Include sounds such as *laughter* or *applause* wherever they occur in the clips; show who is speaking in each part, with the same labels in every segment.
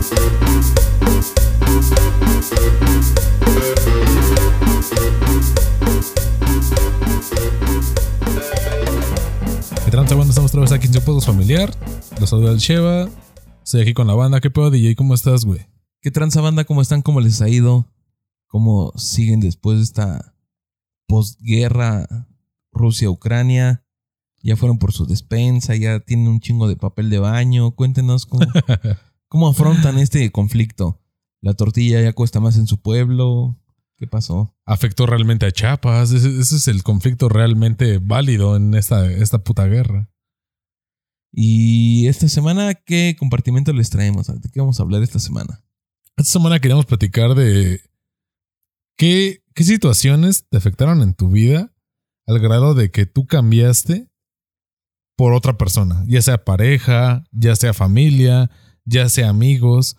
Speaker 1: ¿Qué tranza banda? Estamos otra vez aquí en podcast familiar. Los saluda el Sheva. Estoy aquí con la banda. ¿Qué pedo, DJ? ¿Cómo estás, güey?
Speaker 2: ¿Qué tranza banda? ¿Cómo están? ¿Cómo les ha ido? ¿Cómo siguen después de esta postguerra Rusia-Ucrania? Ya fueron por su despensa, ya tienen un chingo de papel de baño. Cuéntenos cómo, *laughs* cómo afrontan este conflicto. La tortilla ya cuesta más en su pueblo. ¿Qué pasó?
Speaker 1: Afectó realmente a Chiapas. Ese, ese es el conflicto realmente válido en esta, esta puta guerra.
Speaker 2: Y esta semana, ¿qué compartimento les traemos? ¿De qué vamos a hablar esta semana?
Speaker 1: Esta semana queríamos platicar de qué, qué situaciones te afectaron en tu vida al grado de que tú cambiaste por otra persona, ya sea pareja, ya sea familia, ya sea amigos.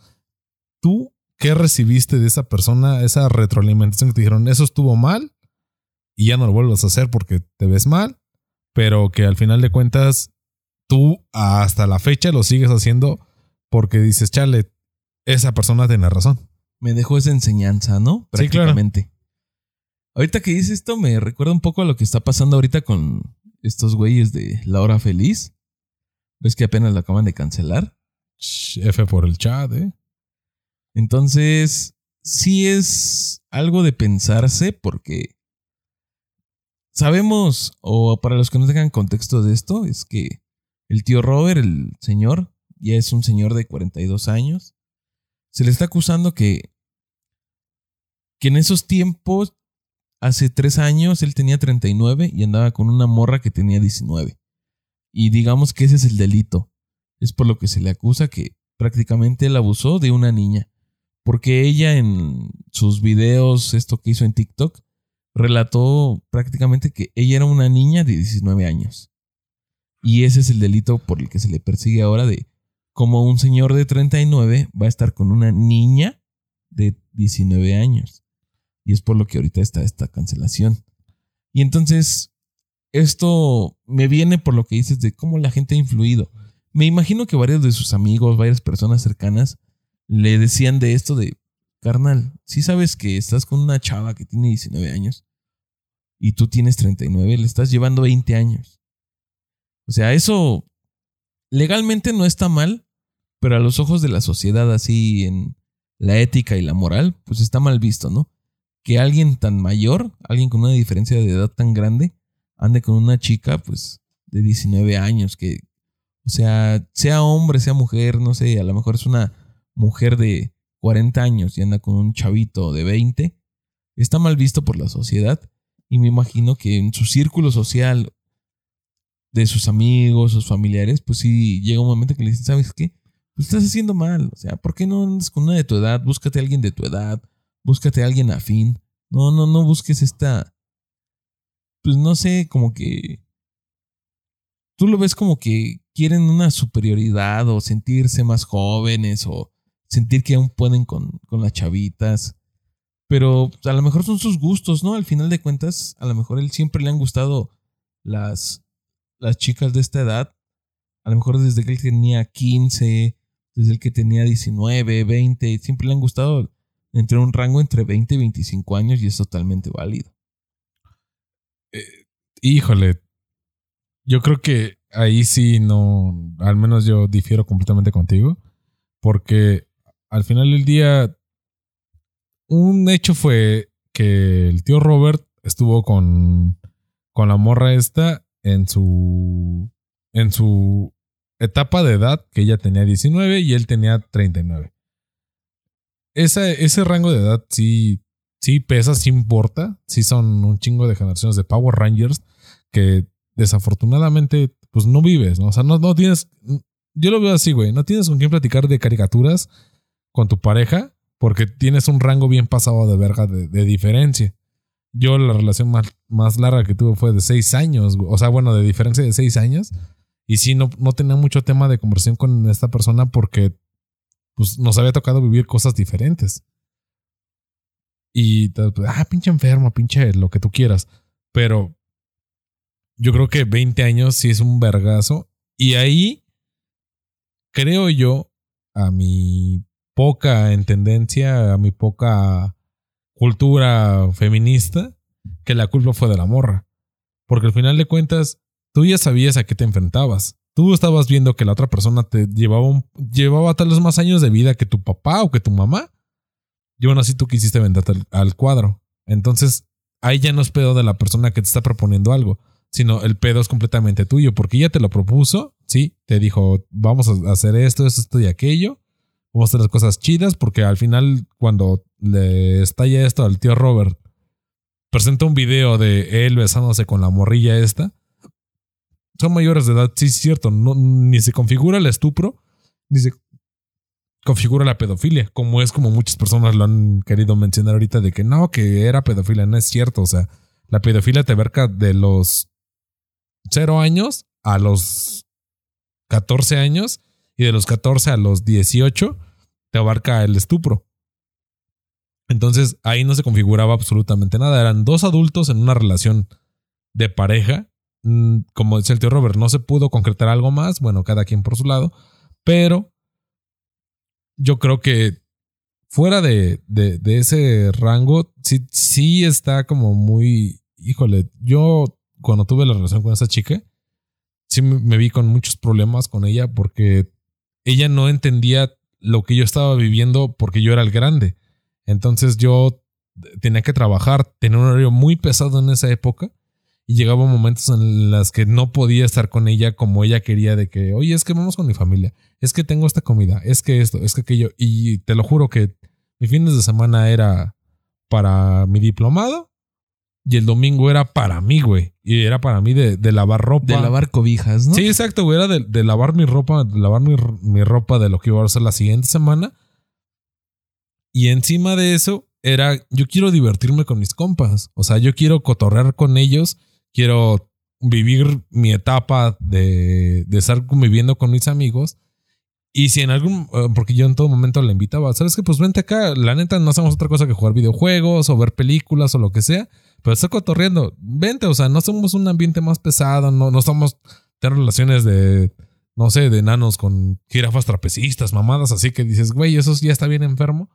Speaker 1: ¿Tú qué recibiste de esa persona, esa retroalimentación que te dijeron, eso estuvo mal y ya no lo vuelvas a hacer porque te ves mal, pero que al final de cuentas tú hasta la fecha lo sigues haciendo porque dices, chale, esa persona tiene razón.
Speaker 2: Me dejó esa enseñanza, ¿no?
Speaker 1: Sí, claro.
Speaker 2: Prácticamente. Ahorita que dices esto, me recuerda un poco a lo que está pasando ahorita con estos güeyes de La Hora Feliz. ¿Ves que apenas lo acaban de cancelar?
Speaker 1: F por el chat, ¿eh?
Speaker 2: Entonces, sí es algo de pensarse porque sabemos, o para los que no tengan contexto de esto, es que el tío Robert, el señor, ya es un señor de 42 años. Se le está acusando que, que en esos tiempos, hace tres años, él tenía 39 y andaba con una morra que tenía 19. Y digamos que ese es el delito. Es por lo que se le acusa que prácticamente él abusó de una niña. Porque ella en sus videos, esto que hizo en TikTok, relató prácticamente que ella era una niña de 19 años. Y ese es el delito por el que se le persigue ahora de cómo un señor de 39 va a estar con una niña de 19 años. Y es por lo que ahorita está esta cancelación. Y entonces, esto me viene por lo que dices de cómo la gente ha influido. Me imagino que varios de sus amigos, varias personas cercanas, le decían de esto de, carnal, si sabes que estás con una chava que tiene 19 años y tú tienes 39, le estás llevando 20 años. O sea, eso legalmente no está mal, pero a los ojos de la sociedad así en la ética y la moral, pues está mal visto, ¿no? Que alguien tan mayor, alguien con una diferencia de edad tan grande, ande con una chica, pues, de 19 años, que, o sea, sea hombre, sea mujer, no sé, a lo mejor es una mujer de 40 años y anda con un chavito de 20, está mal visto por la sociedad. Y me imagino que en su círculo social de sus amigos, sus familiares, pues sí llega un momento que le dicen, ¿sabes qué? Pues estás haciendo mal. O sea, ¿por qué no andas con una de tu edad? Búscate a alguien de tu edad. Búscate a alguien afín. No, no, no busques esta. Pues no sé, como que. Tú lo ves como que quieren una superioridad o sentirse más jóvenes o sentir que aún pueden con, con las chavitas. Pero a lo mejor son sus gustos, ¿no? Al final de cuentas, a lo mejor él siempre le han gustado las, las chicas de esta edad. A lo mejor desde que él tenía 15, desde el que tenía 19, 20, siempre le han gustado entre un rango entre 20 y 25 años y es totalmente válido.
Speaker 1: Eh, híjole, yo creo que ahí sí no, al menos yo difiero completamente contigo, porque al final del día, un hecho fue que el tío Robert estuvo con, con la morra esta en su, en su etapa de edad, que ella tenía 19 y él tenía 39. Esa, ese rango de edad sí, sí pesa, sí importa, sí son un chingo de generaciones de Power Rangers que desafortunadamente pues no vives, ¿no? O sea, no, no tienes, yo lo veo así, güey, no tienes con quién platicar de caricaturas con tu pareja porque tienes un rango bien pasado de verga de, diferencia. Yo la relación más, más, larga que tuve fue de seis años, o sea, bueno, de diferencia de seis años. Y sí, no, no tenía mucho tema de conversación con esta persona porque pues, nos había tocado vivir cosas diferentes. Y, ah, pinche enfermo, pinche lo que tú quieras. Pero yo creo que 20 años sí es un vergazo. Y ahí, creo yo, a mi poca en tendencia, a mi poca cultura feminista, que la culpa fue de la morra. Porque al final de cuentas, tú ya sabías a qué te enfrentabas. Tú estabas viendo que la otra persona te llevaba, un, llevaba tal vez más años de vida que tu papá o que tu mamá. Y aún así tú quisiste venderte al, al cuadro. Entonces, ahí ya no es pedo de la persona que te está proponiendo algo, sino el pedo es completamente tuyo, porque ella te lo propuso, sí, te dijo, vamos a hacer esto, esto y aquello, vamos a hacer las cosas chidas, porque al final, cuando le estalla esto al tío Robert, presenta un video de él besándose con la morrilla esta. Son mayores de edad, sí es cierto, no, ni se configura el estupro, ni se configura la pedofilia, como es como muchas personas lo han querido mencionar ahorita de que no, que era pedofilia, no es cierto, o sea, la pedofilia te abarca de los 0 años a los 14 años y de los 14 a los 18 te abarca el estupro. Entonces ahí no se configuraba absolutamente nada, eran dos adultos en una relación de pareja, mm, como decía el tío Robert, no se pudo concretar algo más, bueno, cada quien por su lado, pero yo creo que fuera de, de, ese rango, sí, sí está como muy, híjole, yo cuando tuve la relación con esa chica, sí me vi con muchos problemas con ella porque ella no entendía lo que yo estaba viviendo porque yo era el grande. Entonces yo tenía que trabajar, tenía un horario muy pesado en esa época y llegaba momentos en los que no podía estar con ella como ella quería de que, oye, es que vamos con mi familia, es que tengo esta comida, es que esto, es que aquello. Y te lo juro que mi fines de semana era para mi diplomado y el domingo era para mí, güey. Y era para mí de, lavar ropa.
Speaker 2: De lavar cobijas, ¿no?
Speaker 1: Sí, exacto, güey. Era de, lavar mi ropa, de lavar mi, mi ropa de lo que iba a hacer la siguiente semana. Y encima de eso, era, yo quiero divertirme con mis compas. O sea, yo quiero cotorrear con ellos quiero vivir mi etapa de, de estar conviviendo con mis amigos. Y si en algún, eh, porque yo en todo momento le invitaba, ¿sabes qué? Pues vente acá, la neta no hacemos otra cosa que jugar videojuegos o ver películas o lo que sea, pero estoy cotorreando, vente, o sea, no somos un ambiente más pesado, no, no somos tener relaciones de, no sé, de enanos con jirafas trapecistas, mamadas, así que dices, güey, eso ya está bien enfermo.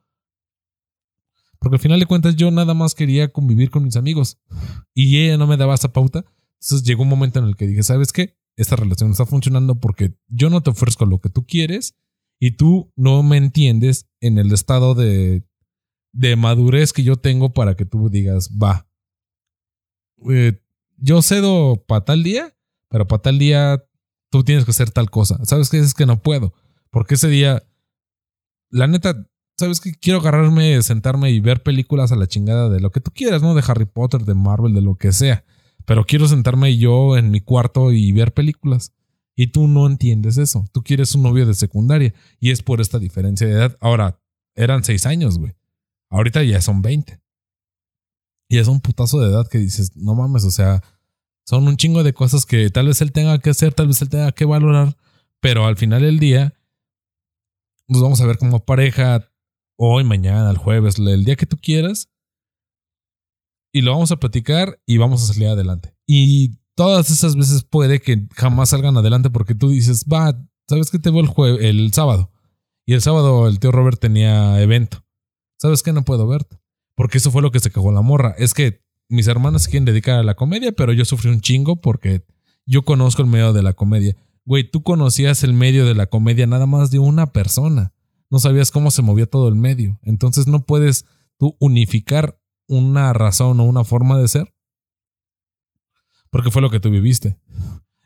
Speaker 1: Porque al final de cuentas yo nada más quería convivir con mis amigos y ella no me daba esa pauta. Entonces llegó un momento en el que dije, ¿sabes qué? Esta relación está funcionando porque yo no te ofrezco lo que tú quieres y tú no me entiendes en el estado de, de madurez que yo tengo para que tú digas, va. Eh, yo cedo para tal día, pero para tal día tú tienes que hacer tal cosa. ¿Sabes qué? Es que no puedo. Porque ese día, la neta, ¿sabes qué? Quiero agarrarme, sentarme y ver películas a la chingada de lo que tú quieras, ¿no? De Harry Potter, de Marvel, de lo que sea. Pero quiero sentarme yo en mi cuarto y ver películas. Y tú no entiendes eso. Tú quieres un novio de secundaria. Y es por esta diferencia de edad. Ahora, eran seis años, güey. Ahorita ya son 20. Y es un putazo de edad que dices, no mames, o sea, son un chingo de cosas que tal vez él tenga que hacer, tal vez él tenga que valorar. Pero al final del día, nos vamos a ver como pareja, hoy, mañana, el jueves, el día que tú quieras. Y lo vamos a platicar y vamos a salir adelante. Y todas esas veces puede que jamás salgan adelante porque tú dices, va, ¿sabes qué te veo el, jueves, el sábado? Y el sábado el tío Robert tenía evento. ¿Sabes qué? No puedo verte. Porque eso fue lo que se cagó la morra. Es que mis hermanas quieren dedicar a la comedia, pero yo sufrí un chingo porque yo conozco el medio de la comedia. Güey, tú conocías el medio de la comedia nada más de una persona no sabías cómo se movía todo el medio. Entonces no puedes tú unificar una razón o una forma de ser. Porque fue lo que tú viviste.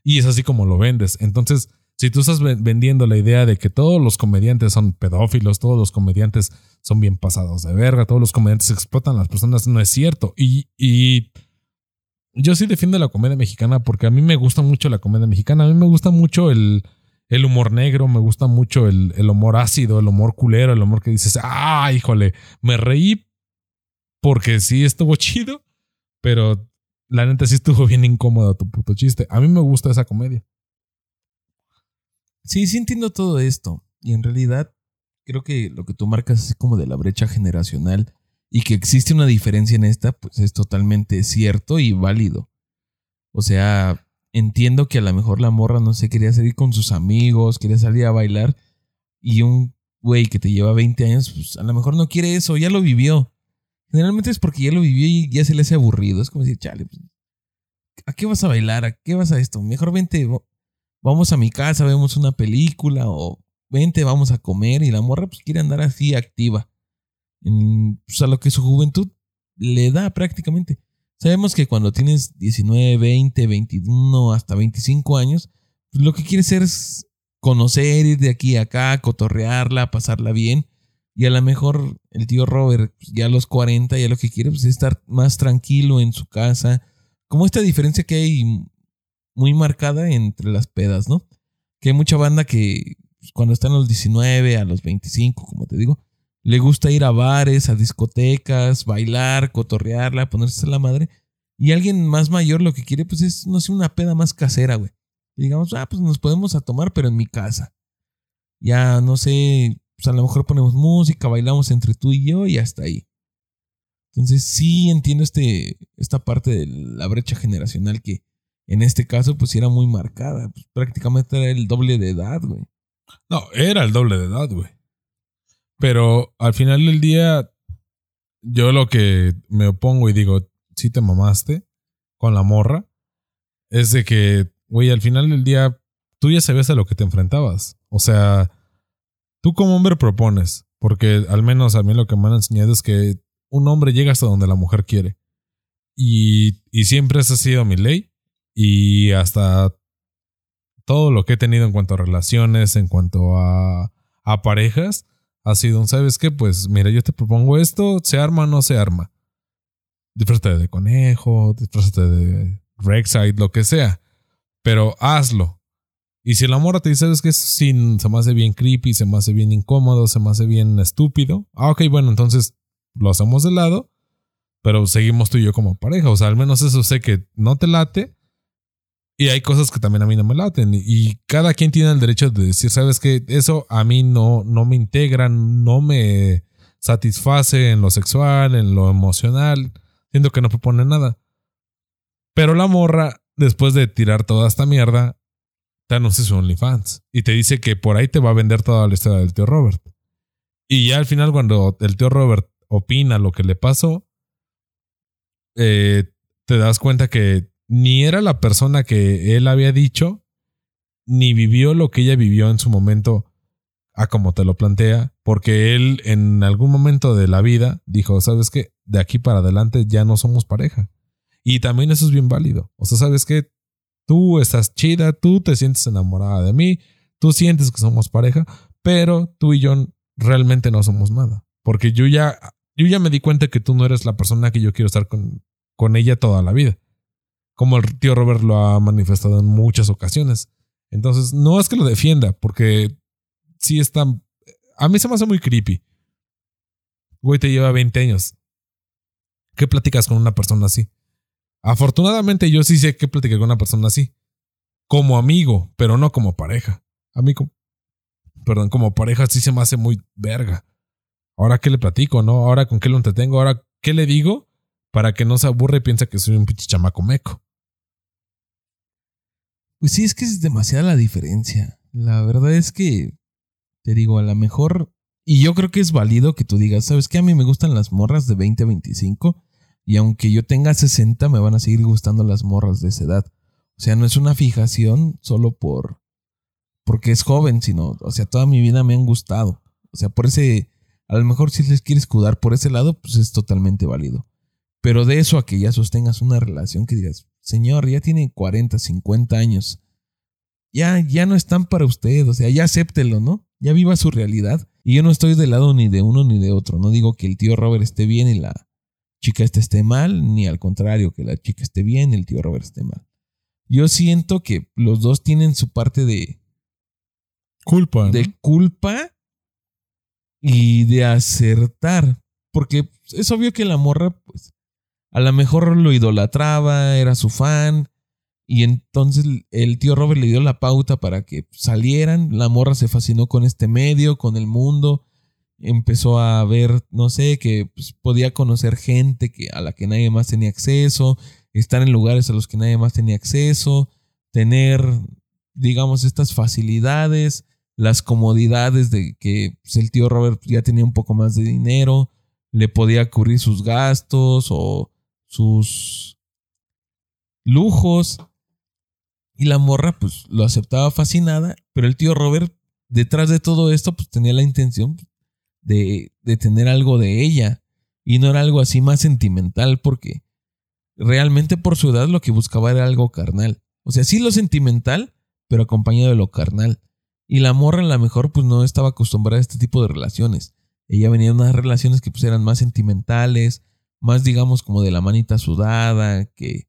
Speaker 1: Y es así como lo vendes. Entonces, si tú estás vendiendo la idea de que todos los comediantes son pedófilos, todos los comediantes son bien pasados de verga, todos los comediantes explotan a las personas, no es cierto. Y, y yo sí defiendo la comedia mexicana porque a mí me gusta mucho la comedia mexicana. A mí me gusta mucho el, el humor negro, me gusta mucho el, humor ácido, el humor culero, el humor que dices, ah, híjole, me reí porque sí estuvo *laughs* chido, pero la neta sí estuvo bien incómodo tu puto chiste. A mí me gusta esa comedia.
Speaker 2: Sí, sí entiendo todo esto. Y en realidad creo que lo que tú marcas es como de la brecha generacional y que existe una diferencia en esta, pues es totalmente cierto y válido. O sea, entiendo que a lo mejor la morra no se quería salir con sus amigos, quería salir a bailar y un güey que te lleva 20 años, pues a lo mejor no quiere eso, ya lo vivió. Generalmente es porque ya lo vivió y ya se le hace aburrido. Es como decir, chale, pues, ¿a qué vas a bailar? ¿A qué vas a esto? Mejor vente, vamos a mi casa, vemos una película o vente, vamos a comer. Y la morra pues quiere andar así activa. En, pues, a lo que su juventud le da prácticamente. Sabemos que cuando tienes 19, 20, 21, hasta 25 años, pues, lo que quieres es conocer, ir de aquí a acá, cotorrearla, pasarla bien. Y a lo mejor el tío Robert, pues, ya a los 40, ya lo que quiere pues, es estar más tranquilo en su casa. Como esta diferencia que hay muy marcada entre las pedas, ¿no? Que hay mucha banda que pues, cuando están a los 19, a los 25, como te digo, le gusta ir a bares, a discotecas, bailar, cotorrearla, ponerse a la madre. Y alguien más mayor lo que quiere, pues es, no sé, una peda más casera, güey. Y digamos, ah, pues nos podemos a tomar, pero en mi casa. Ya, no sé, pues a lo mejor ponemos música, bailamos entre tú y yo y hasta ahí. Entonces sí entiendo este, esta parte de la brecha generacional que en este caso pues era muy marcada. Pues, prácticamente era el doble de edad, güey.
Speaker 1: No, era el doble de edad, güey. Pero al final del día, yo lo que me opongo y digo, si te mamaste con la morra, es de que, güey, al final del día, tú ya sabías a lo que te enfrentabas. O sea, Tú como hombre propones, porque al menos a mí lo que me han enseñado es que un hombre llega hasta donde la mujer quiere. Y, siempre esa ha sido mi ley. Y hasta todo lo que he tenido en cuanto a relaciones, en cuanto a, parejas, ha sido un, ¿sabes qué? Pues mira, yo te propongo esto, se arma o no se arma. Disfrútate de conejo, disfrútate de Rexide, lo que sea. Pero hazlo. Y si la morra te dice, ¿sabes que sí, se me hace bien creepy, se me hace bien incómodo, se me hace bien estúpido. Ah, ok, bueno, entonces lo hacemos de lado, pero seguimos tú y yo como pareja. O sea, al menos eso sé que no te late. Y hay cosas que también a mí no me laten. Y cada quien tiene el derecho de decir, ¿sabes que Eso a mí no, no me integra, no me satisface en lo sexual, en lo emocional. Siento que no propone nada. Pero la morra, después de tirar toda esta mierda, te anuncia su OnlyFans y te dice que por ahí te va a vender toda la historia del tío Robert. Y ya al final, cuando el tío Robert opina lo que le pasó, eh, te das cuenta que ni era la persona que él había dicho, ni vivió lo que ella vivió en su momento a como te lo plantea, porque él en algún momento de la vida dijo, sabes que de aquí para adelante ya no somos pareja. Y también eso es bien válido. O sea, sabes que tú estás chida, tú te sientes enamorada de mí, tú sientes que somos pareja, pero tú y yo realmente no somos nada. Porque yo ya, yo ya me di cuenta que tú no eres la persona que yo quiero estar con, con ella toda la vida. Como el tío Robert lo ha manifestado en muchas ocasiones. Entonces, no es que lo defienda, porque sí está. A mí se me hace muy creepy. Güey, te lleva 20 años. ¿Qué platicas con una persona así? Afortunadamente yo sí sé que platiqué con una persona así. Como amigo, pero no como pareja. Amigo, perdón, como pareja sí se me hace muy verga. Ahora qué le platico, ¿no? Ahora con qué lo entretengo, ahora qué le digo para que no se aburre y piensa que soy un pinche chamaco meco.
Speaker 2: Pues sí, es que es demasiada la diferencia. La verdad es que, te digo, a lo mejor, y yo creo que es válido que tú digas, ¿sabes qué? A mí me gustan las morras de 20 a 25 y aunque yo tenga 60, me van a seguir gustando las morras de esa edad. O sea, no es una fijación solo por porque es joven, sino, o sea, toda mi vida me han gustado. O sea, por ese, a lo mejor si les quieres escudar por ese lado, pues es totalmente válido. Pero de eso a que ya sostengas una relación que digas, señor, ya tiene 40, 50 años, ya, ya no están para usted, o sea, ya acéptelo, ¿no? Ya viva su realidad. Y yo no estoy del lado ni de uno ni de otro. No digo que el tío Robert esté bien y la, chica esta esté mal, ni al contrario, que la chica esté bien y el tío Robert esté mal. Yo siento que los dos tienen su parte de
Speaker 1: culpa.
Speaker 2: De culpa y de acertar. Porque es obvio que la morra, pues, a lo mejor lo idolatraba, era su fan. Y entonces el tío Robert le dio la pauta para que salieran. La morra se fascinó con este medio, con el mundo empezó a ver, no sé, que pues, podía conocer gente que, a la que nadie más tenía acceso, estar en lugares a los que nadie más tenía acceso, tener, digamos, estas facilidades las comodidades de que pues, el tío Robert ya tenía un poco más de dinero, le podía cubrir sus gastos o sus lujos. Y la morra, pues, lo aceptaba fascinada, pero el tío Robert, detrás de todo esto, pues tenía la intención de, de tener algo de ella. Y no era algo así más sentimental, porque realmente por su edad lo que buscaba era algo carnal. O sea, sí lo sentimental, pero acompañado de lo carnal. Y la morra a lo mejor pues no estaba acostumbrada a este tipo de relaciones. Ella venía de unas relaciones que pues eran más sentimentales, más digamos como de la manita sudada, que,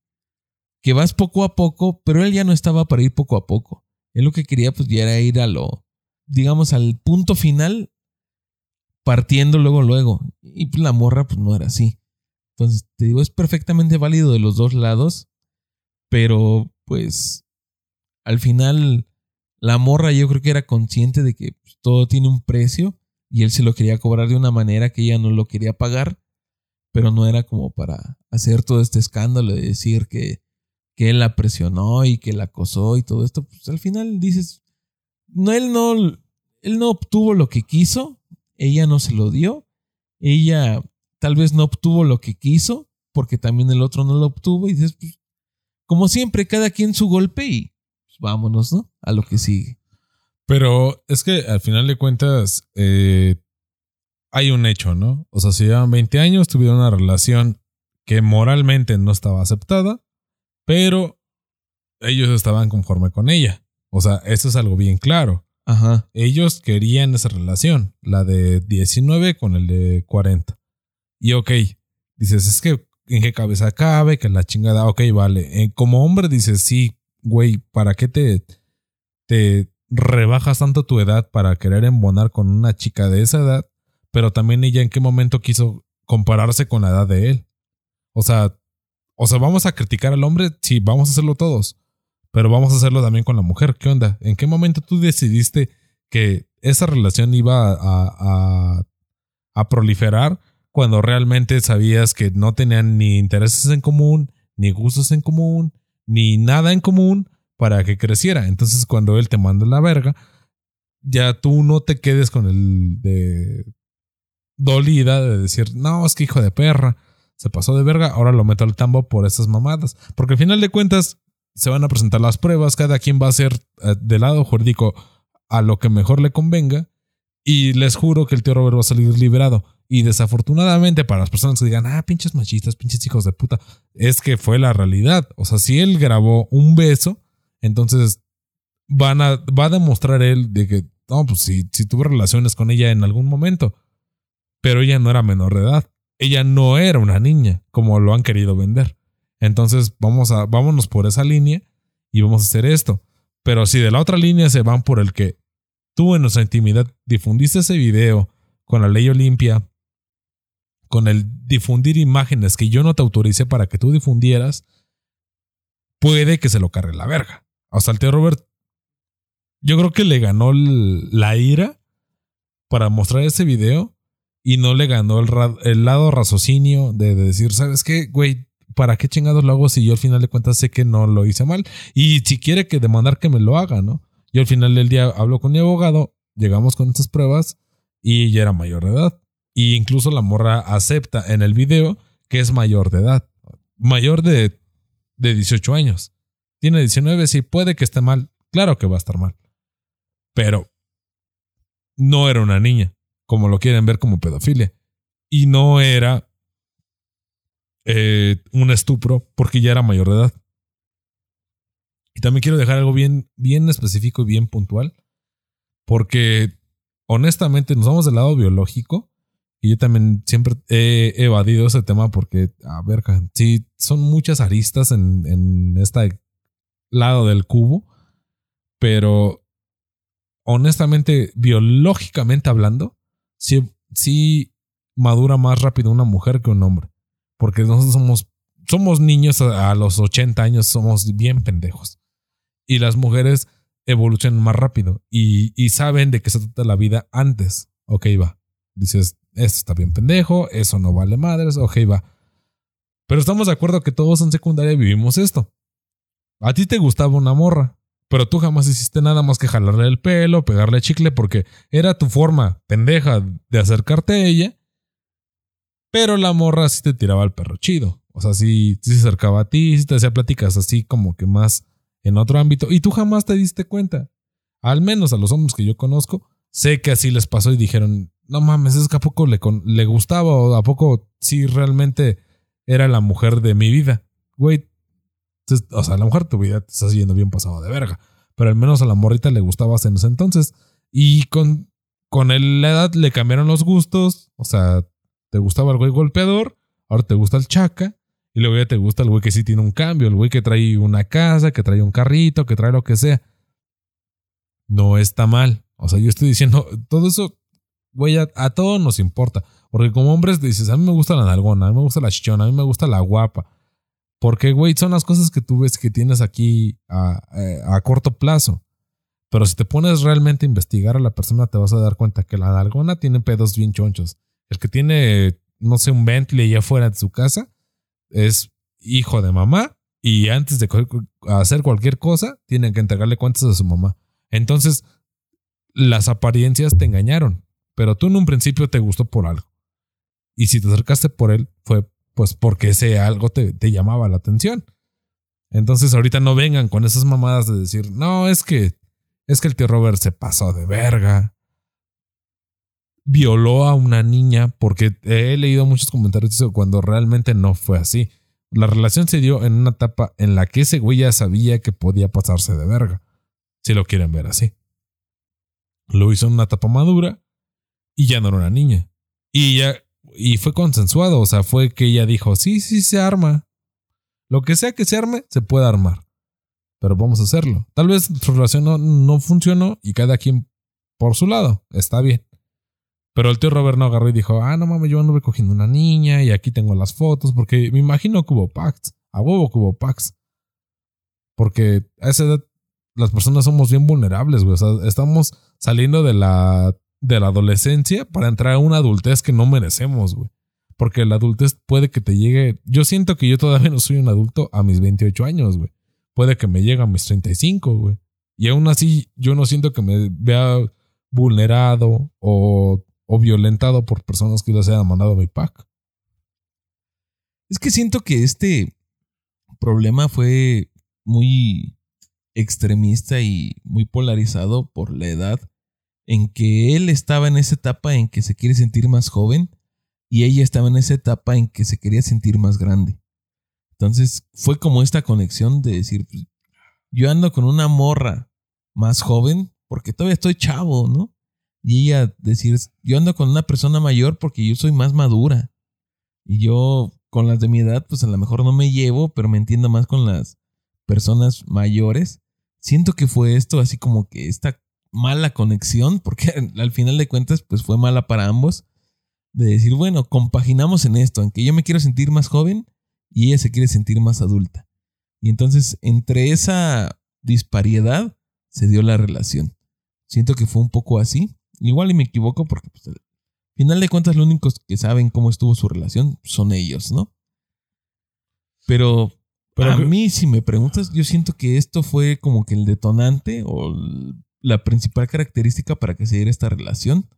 Speaker 2: que vas poco a poco, pero él ya no estaba para ir poco a poco. Él lo que quería pues ya era ir a lo, digamos, al punto final, partiendo luego, luego. Y pues la morra pues no era así. Entonces, te digo, es perfectamente válido de los dos lados, pero pues al final la morra yo creo que era consciente de que pues, todo tiene un precio y él se lo quería cobrar de una manera que ella no lo quería pagar, pero no era como para hacer todo este escándalo de decir que, que él la presionó y que la acosó y todo esto, pues al final dices, no, él no, él no obtuvo lo que quiso, ella no se lo dio, ella tal vez no obtuvo lo que quiso, porque también el otro no lo obtuvo, y dices, pues, como siempre, cada quien su golpe y pues, vámonos, ¿no? A lo que sigue.
Speaker 1: Pero es que al final de cuentas eh, hay un hecho, ¿no? O sea, si llevan 20 años, tuvieron una relación que moralmente no estaba aceptada, pero ellos estaban conforme con ella. O sea, eso es algo bien claro.
Speaker 2: Ajá.
Speaker 1: Ellos querían esa relación, la de 19 con el de 40. Y ok, dices, es que en qué cabeza cabe, que la chingada, ok, vale. Eh, como hombre dices, sí, güey, ¿para qué te, te rebajas tanto tu edad para querer embonar con una chica de esa edad? Pero también ella en qué momento quiso compararse con la edad de él. O sea, o sea, vamos a criticar al hombre, sí, vamos a hacerlo todos. Pero vamos a hacerlo también con la mujer. ¿Qué onda? ¿En qué momento tú decidiste que esa relación iba a, a, a proliferar cuando realmente sabías que no tenían ni intereses en común, ni gustos en común, ni nada en común para que creciera. Entonces, cuando él te manda la verga, ya tú no te quedes con el de dolida de decir, no, es que hijo de perra, se pasó de verga, ahora lo meto al tambo por esas mamadas. Porque al final de cuentas, se van a presentar las pruebas, cada quien va a ser eh, del lado jurídico a lo que mejor le convenga. Y les juro que el tío Robert va a salir liberado. Y desafortunadamente para las personas que digan, ah, pinches machistas, pinches hijos de puta, es que fue la realidad. O sea, si él grabó un beso, entonces van a, va a demostrar él de que, no, pues si, si tuvo relaciones con ella en algún momento. Pero ella no era menor de edad. Ella no era una niña, como lo han querido vender. Entonces, vamos a, vámonos por esa línea y vamos a hacer esto. Pero si de la otra línea se van por el que tú en nuestra intimidad difundiste ese video con la ley Olimpia con el difundir imágenes que yo no te autoricé para que tú difundieras, puede que se lo cargue la verga. Sea, el tío Robert, yo creo que le ganó la ira para mostrar ese video y no le ganó el, lado raciocinio de, decir, ¿sabes qué, güey? ¿Para qué chingados lo hago si yo al final de cuentas sé que no lo hice mal? Y si quiere que demandar que me lo haga, ¿no? Yo al final del día hablo con mi abogado, llegamos con estas pruebas y ya era mayor de edad. Y incluso la morra acepta en el video que es mayor de edad. Mayor de, de 18 años. Tiene 19, sí, puede que esté mal. Claro que va a estar mal. Pero no era una niña, como lo quieren ver como pedofilia. Y no era eh, un estupro porque ya era mayor de edad. Y también quiero dejar algo bien, bien específico y bien puntual. Porque honestamente nos vamos del lado biológico y yo también siempre he evadido ese tema porque, a ver, sí, son muchas aristas en, en este lado del cubo, pero honestamente, biológicamente hablando, sí, madura más rápido una mujer que un hombre. Porque nosotros somos, somos niños a, los 80 años, somos bien pendejos. Y las mujeres evolucionan más rápido y, y saben de qué se trata la vida antes. Ok, va. Dices, esto está bien pendejo, eso no vale madres, ok, va. Pero estamos de acuerdo que todos en secundaria vivimos esto. A ti te gustaba una morra, Pero tú jamás hiciste nada más que jalarle el pelo, pegarle chicle, porque era tu forma pendeja de acercarte a ella. Pero la morra sí te tiraba el perro chido. O sea, sí, sí se acercaba a ti, sí te hacía pláticas así como que más en otro ámbito. Y tú jamás te diste cuenta. Al menos a los hombres que yo conozco, sé que así les pasó y dijeron, no mames, es que a poco le, le gustaba o a poco sí realmente era la mujer de mi vida. Güey, o sea, a la mujer tu vida te estás yendo bien pasado de verga. Pero al menos a la morrita le gustaba en entonces. Y con, con la edad le cambiaron los gustos. O sea, te gustaba el güey golpeador, ahora te gusta el chaca. Y luego ya te gusta el güey que sí tiene un cambio, el güey que trae una casa, que trae un carrito, que trae lo que sea. No está mal. O sea, yo estoy diciendo, todo eso, güey, a, todos nos importa. Porque como hombres dices, a mí me gusta la nalgona, a mí me gusta la chichona, a mí me gusta la guapa. Porque, güey, son las cosas que tú ves que tienes aquí a, a, corto plazo. Pero si te pones realmente a investigar a la persona, te vas a dar cuenta que la nalgona tiene pedos bien chonchos. El que tiene, no sé, un Bentley allá afuera de su casa, es hijo de mamá y antes de hacer cualquier cosa, tienen que entregarle cuentas a su mamá. Entonces, las apariencias te engañaron, pero tú en un principio te gustó por algo. Y si te acercaste por él, fue pues porque ese algo te, te llamaba la atención. Entonces, ahorita no vengan con esas mamadas de decir, no, es que es que el tío Robert se pasó de verga. Violó a una niña porque he leído muchos comentarios de cuando realmente no fue así. La relación se dio en una etapa en la que ese güey ya sabía que podía pasarse de verga. Si lo quieren ver así. Lo hizo en una etapa madura y ya no era una niña. Y ya, y fue consensuado. O sea, fue que ella dijo: Sí, sí, se arma. Lo que sea que se arme, se puede armar. Pero vamos a hacerlo. Tal vez su relación no, no funcionó y cada quien por su lado. Está bien. Pero el tío Robert no agarró y dijo, ah, no mames, yo ando recogiendo una niña y aquí tengo las fotos, porque me imagino que hubo packs, a huevo que hubo packs. Porque a esa edad las personas somos bien vulnerables, güey. O sea, estamos saliendo de la, de la adolescencia para entrar a una adultez que no merecemos, güey. Porque la adultez puede que te llegue. Yo siento que yo todavía no soy un adulto a mis 28 años, güey. Puede que me llegue a mis 35, güey. Y aún así, yo no siento que me vea vulnerado o o violentado por personas que les hayan mandado mi pack.
Speaker 2: Es que siento que este problema fue muy extremista y muy polarizado por la edad en que él estaba en esa etapa en que se quiere sentir más joven y ella estaba en esa etapa en que se quería sentir más grande. Entonces fue como esta conexión de decir, pues, yo ando con una morra más joven porque todavía estoy chavo, ¿no? y ella decir, yo ando con una persona mayor porque yo soy más madura. Y yo con las de mi edad, pues a lo mejor no me llevo, pero me entiendo más con las personas mayores. Siento que fue esto así como que esta mala conexión, porque *laughs* al final de cuentas, pues fue mala para ambos. De decir, bueno, compaginamos en esto, en que yo me quiero sentir más joven y ella se quiere sentir más adulta. Y entonces, entre esa disparidad, se dio la relación. Siento que fue un poco así. Igual y me equivoco porque pues, al final de cuentas los únicos que saben cómo estuvo su relación son ellos, ¿no? Pero, Pero a mí, si me preguntas, yo siento que esto fue como que el detonante o la principal característica para que se diera esta relación.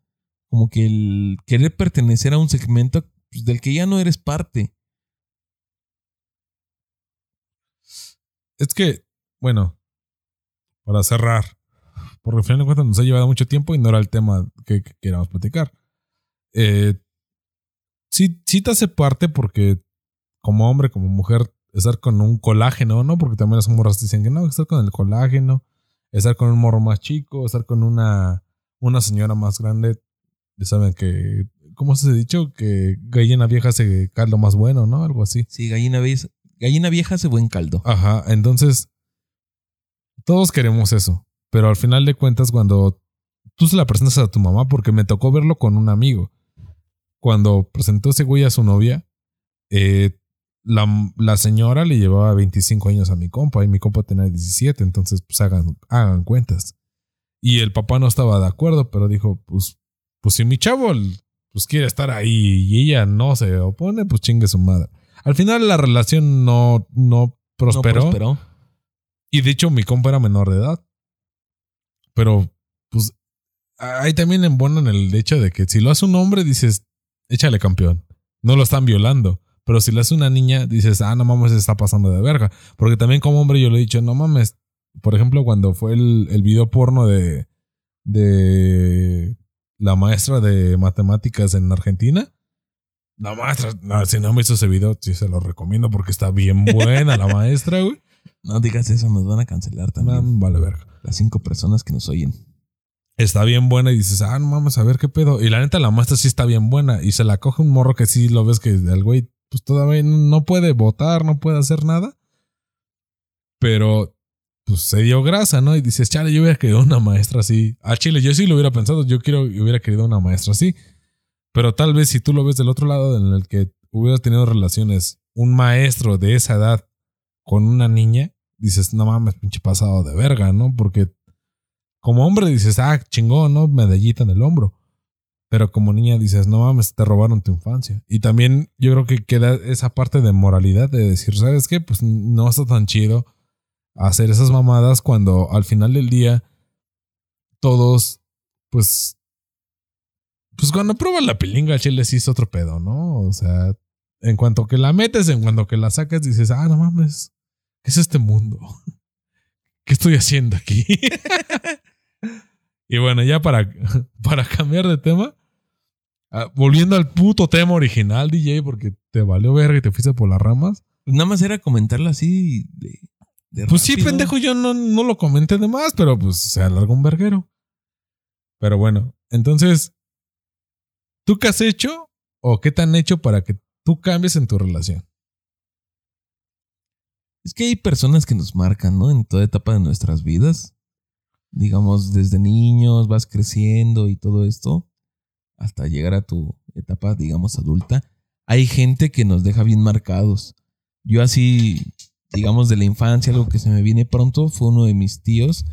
Speaker 2: Como que el querer pertenecer a un segmento pues, del que ya no eres parte.
Speaker 1: Es que, bueno, para cerrar, porque al final de cuentas nos ha llevado mucho tiempo y no era el tema que, queríamos platicar. Eh, sí te hace parte porque como hombre, como mujer, estar con un colágeno, ¿no? Porque también las morras dicen que no, estar con el colágeno, estar con un morro más chico, estar con una, una señora más grande. Ya saben que, ¿cómo se ha dicho? Que gallina vieja hace caldo más bueno, ¿no? Algo así.
Speaker 2: Sí, gallina, gallina vieja hace buen caldo.
Speaker 1: Ajá, entonces, todos queremos eso. Pero al final de cuentas, cuando tú se la presentas a tu mamá, porque me tocó verlo con un amigo, cuando presentó ese güey a su novia, eh, la, señora le llevaba 25 años a mi compa y mi compa tenía 17, entonces pues hagan, hagan cuentas. Y el papá no estaba de acuerdo, pero dijo, pues, pues si mi chavo pues quiere estar ahí y ella no se opone, pues chingue su madre. Al final la relación no, no prosperó. No prosperó. Y de hecho, mi compa era menor de edad. Pero, pues, ahí también en bueno en el hecho de que si lo hace un hombre, dices, échale campeón. No lo están violando. Pero si lo hace una niña, dices, ah, no mames, se está pasando de verga. Porque también como hombre yo le he dicho, no mames. Por ejemplo, cuando fue el, el video porno de, de la maestra de matemáticas en Argentina. La maestra, no, si no me hizo ese video, sí se lo recomiendo porque está bien *laughs* buena la maestra, güey.
Speaker 2: No digas eso, nos van a cancelar también.
Speaker 1: vale, verga.
Speaker 2: Las cinco personas que nos oyen.
Speaker 1: Está bien buena y dices, ah, no mames, a ver qué pedo. Y la neta, la maestra sí está bien buena. Y se la coge un morro que sí lo ves que el güey, pues todavía no puede votar, no puede hacer nada. Pero, pues se dio grasa, ¿no? Y dices, chale, yo hubiera querido una maestra así. A Chile, yo sí lo hubiera pensado, yo quiero, hubiera querido una maestra así. Pero tal vez si tú lo ves del otro lado, en el que hubieras tenido relaciones, un maestro de esa edad con una niña, dices, no mames, pinche pasado de verga, ¿no? Porque como hombre dices, ah, chingón, ¿no? Medallita en el hombro. Pero como niña dices, no mames, te robaron tu infancia. Y también yo creo que queda esa parte de moralidad de decir, ¿sabes qué? Pues no está tan chido hacer esas mamadas cuando al final del día todos, pues, pues cuando pruebas la pilinga, chile sí es otro pedo, ¿no? O sea, en cuanto que la metes, en cuanto que la sacas, dices, ah, no mames, ¿qué es este mundo? ¿Qué estoy haciendo aquí? *laughs* Y bueno, ya para, *laughs* para cambiar de tema, ah, volviendo al puto tema original, DJ, porque te valió verga y te fuiste por las ramas.
Speaker 2: Nada más era comentarlo así de.
Speaker 1: pues sí, pendejo, yo no, no lo comenté de más, pero pues se alargó un verguero. Pero bueno, entonces, ¿tú qué has hecho o qué te han hecho para que tú cambies en tu relación?
Speaker 2: Es que hay personas que nos marcan, ¿no? En toda etapa de nuestras vidas digamos, desde niños vas creciendo y todo esto, hasta llegar a tu etapa, digamos, adulta, hay gente que nos deja bien marcados. Yo así, digamos, de la infancia, algo que se me viene pronto, fue uno de mis tíos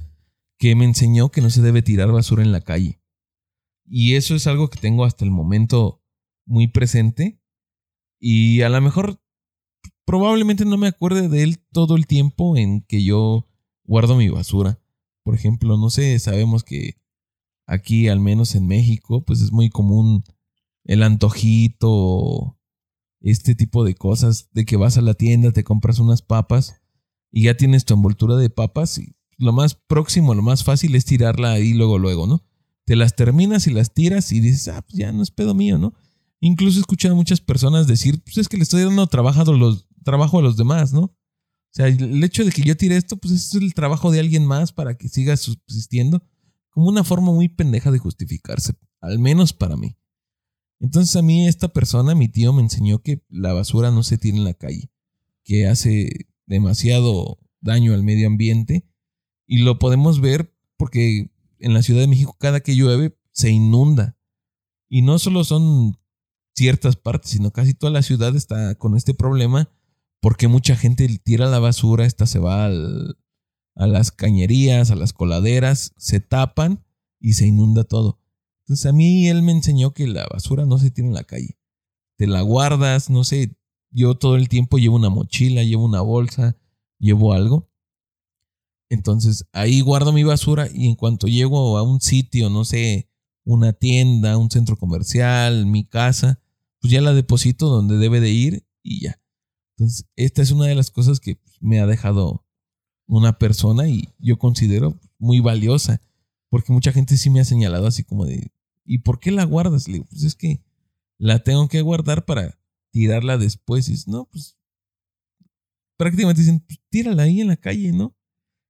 Speaker 2: que me enseñó que no se debe tirar basura en la calle. Y eso es algo que tengo hasta el momento muy presente. Y a lo mejor probablemente no me acuerde de él todo el tiempo en que yo guardo mi basura. Por ejemplo, no sé, sabemos que aquí, al menos en México, pues es muy común el antojito, este tipo de cosas, de que vas a la tienda, te compras unas papas y ya tienes tu envoltura de papas y lo más próximo, lo más fácil es tirarla ahí luego, luego, ¿no? Te las terminas y las tiras y dices, ah, pues ya no es pedo mío, ¿no? Incluso he escuchado a muchas personas decir, pues es que le estoy dando trabajo a los, trabajo a los demás, ¿no? O sea, el hecho de que yo tire esto, pues es el trabajo de alguien más para que siga subsistiendo, como una forma muy pendeja de justificarse, al menos para mí. Entonces a mí esta persona, mi tío, me enseñó que la basura no se tira en la calle, que hace demasiado daño al medio ambiente y lo podemos ver porque en la Ciudad de México cada que llueve se inunda. Y no solo son ciertas partes, sino casi toda la ciudad está con este problema porque mucha gente tira la basura, esta se va a las cañerías, a las coladeras, se tapan y se inunda todo. Entonces a mí él me enseñó que la basura no se tira en la calle. Te la guardas, no sé, yo todo el tiempo llevo una mochila, llevo una bolsa, llevo algo. Entonces ahí guardo mi basura y en cuanto llego a un sitio, no sé, una tienda, un centro comercial, mi casa, pues ya la deposito donde debe de ir y ya. Entonces, esta es una de las cosas que me ha dejado una persona y yo considero muy valiosa, porque mucha gente sí me ha señalado así como de, ¿y por qué la guardas? Le digo, pues es que la tengo que guardar para tirarla después. Y no, pues prácticamente dicen, pues, tírala ahí en la calle, ¿no?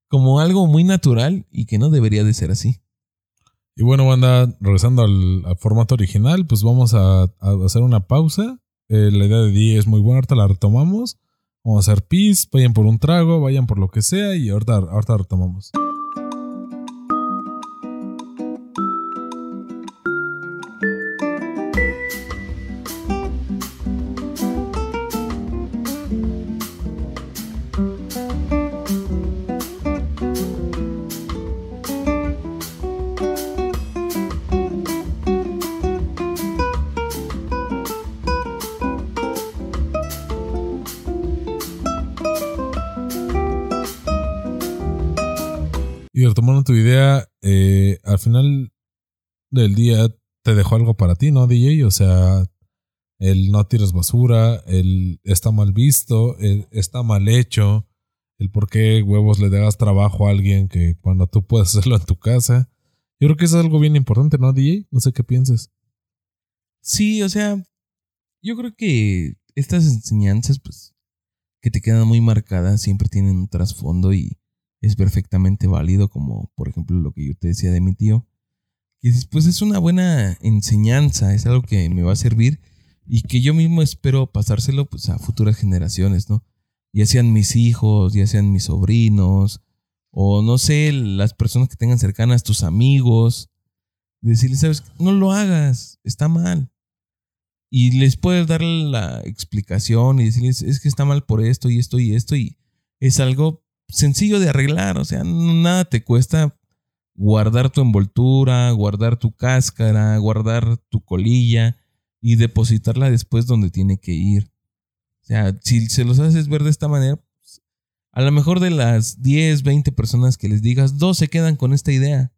Speaker 2: Como algo muy natural y que no debería de ser así.
Speaker 1: Y bueno, banda, regresando al, formato original, pues vamos a, a hacer una pausa eh, la idea de Di es muy buena, ahorita la retomamos. Vamos a hacer pis, vayan por un trago, vayan por lo que sea y ahorita, ahorita retomamos. Tu idea, eh, al final del día te dejó algo para ti, ¿no, DJ? O sea, el no tires basura, el está mal visto, está mal hecho, el por qué huevos le das trabajo a alguien que cuando tú puedes hacerlo en tu casa. Yo creo que eso es algo bien importante, ¿no, DJ? No sé qué pienses.
Speaker 2: Sí, o sea, yo creo que estas enseñanzas, pues, que te quedan muy marcadas, siempre tienen un trasfondo y es perfectamente válido, como por ejemplo lo que yo te decía de mi tío. Y después es una buena enseñanza, es algo que me va a servir y que yo mismo espero pasárselo pues, a futuras generaciones, ¿no? Ya sean mis hijos, ya sean mis sobrinos, o no sé, las personas que tengan cercanas, tus amigos. Decirles, sabes, no lo hagas, está mal. Y les puedes dar la explicación y decirles, es que está mal por esto y esto y esto, y es algo sencillo de arreglar, o sea, nada te cuesta guardar tu envoltura, guardar tu cáscara, guardar tu colilla y depositarla después donde tiene que ir. O sea, si se los haces ver de esta manera, pues, a lo mejor de las 10, 20 personas que les digas, dos se quedan con esta idea.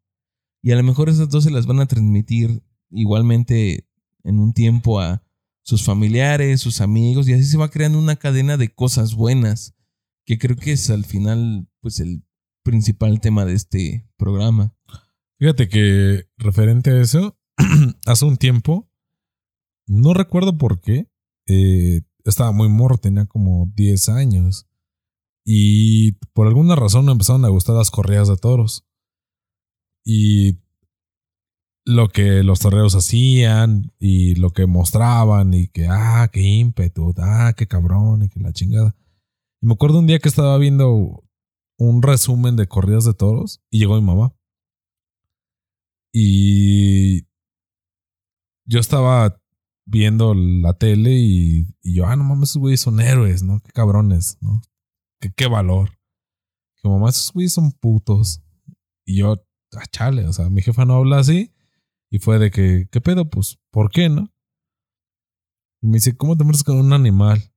Speaker 2: Y a lo mejor esas dos se las van a transmitir igualmente en un tiempo a sus familiares, sus amigos, y así se va creando una cadena de cosas buenas, creo que es al final, pues, el principal tema de este programa.
Speaker 1: Fíjate que referente a eso, *clears throat* hace un tiempo, no recuerdo por qué, eh, estaba muy morro, tenía como 10 años. Y por alguna razón me empezaron a gustar las correas de toros. Y lo que los toreros hacían y lo que mostraban y que, ah, qué ímpetu, ah, qué cabrón y que la chingada. Y me acuerdo un día que estaba viendo un resumen de corridas de toros y llegó mi mamá. Y yo estaba viendo la tele y, yo, ah, no mames, esos güeyes son héroes, ¿no? Qué cabrones, ¿no? Qué, qué valor. Que mamá, esos güeyes son putos. Y yo, ah, chale, o sea, mi jefa no habla así. Y fue de que, ¿qué pedo? Pues, ¿por qué no? Y me dice, ¿cómo te metes con un animal?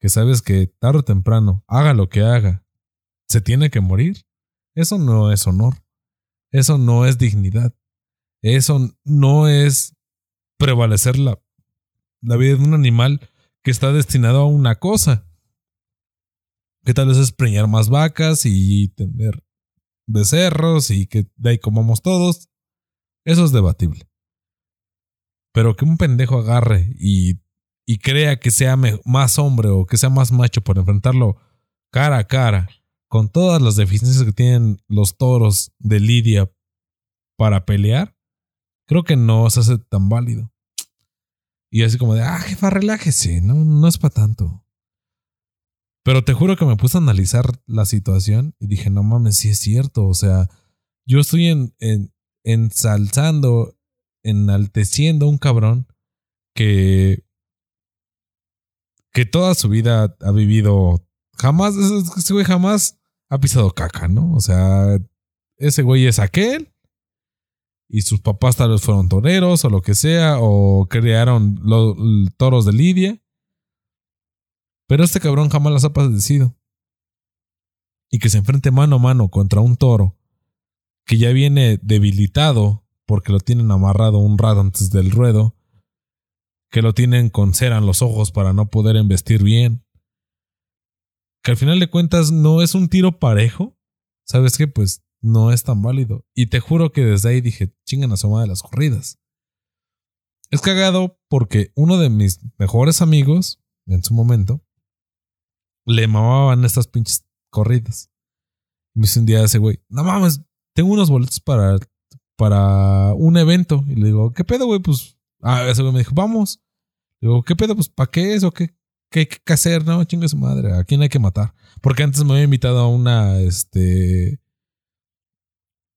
Speaker 1: Que sabes que tarde o temprano, haga lo que haga, se tiene que morir. Eso no es honor. Eso no es dignidad. Eso no es prevalecer la, la vida de un animal que está destinado a una cosa. Que tal vez es preñar más vacas y tener becerros y que de ahí comamos todos. Eso es debatible. Pero que un pendejo agarre y, y crea que sea más hombre o que sea más macho por enfrentarlo cara a cara con todas las deficiencias que tienen los toros de Lidia para pelear, creo que no se hace tan válido. Y así como de, ah, jefa, relájese, no, no es para tanto. Pero te juro que me puse a analizar la situación y dije, no mames, sí es cierto. O sea, yo estoy en, ensalzando, enalteciendo a un cabrón que, que toda su vida ha vivido. Jamás, ese güey jamás ha pisado caca, ¿no? O sea, ese güey es aquel y sus papás tal vez fueron toreros o lo que sea, o crearon los toros de Lidia. Pero este cabrón jamás las ha padecido. Y que se enfrente mano a mano contra un toro que ya viene debilitado porque lo tienen amarrado un rato antes del ruedo, que lo tienen con cera en los ojos para no poder embestir bien, que al final de cuentas no es un tiro parejo, ¿sabes qué? Pues no es tan válido. Y te juro que desde ahí dije, chingan a soma de las corridas. Es cagado porque uno de mis mejores amigos, en su momento, le mamaban estas pinches corridas. me dice un día ese güey, no mames, tengo unos boletos para, para un evento. Y le digo, ¿qué pedo, güey? Pues, ah, ese güey me dijo, vamos. Le digo, ¿qué pedo? Pues, ¿para qué eso? ¿Qué, qué hay que hacer? No, chingue su madre, ¿a quién hay que matar? Porque antes me había invitado a una, este,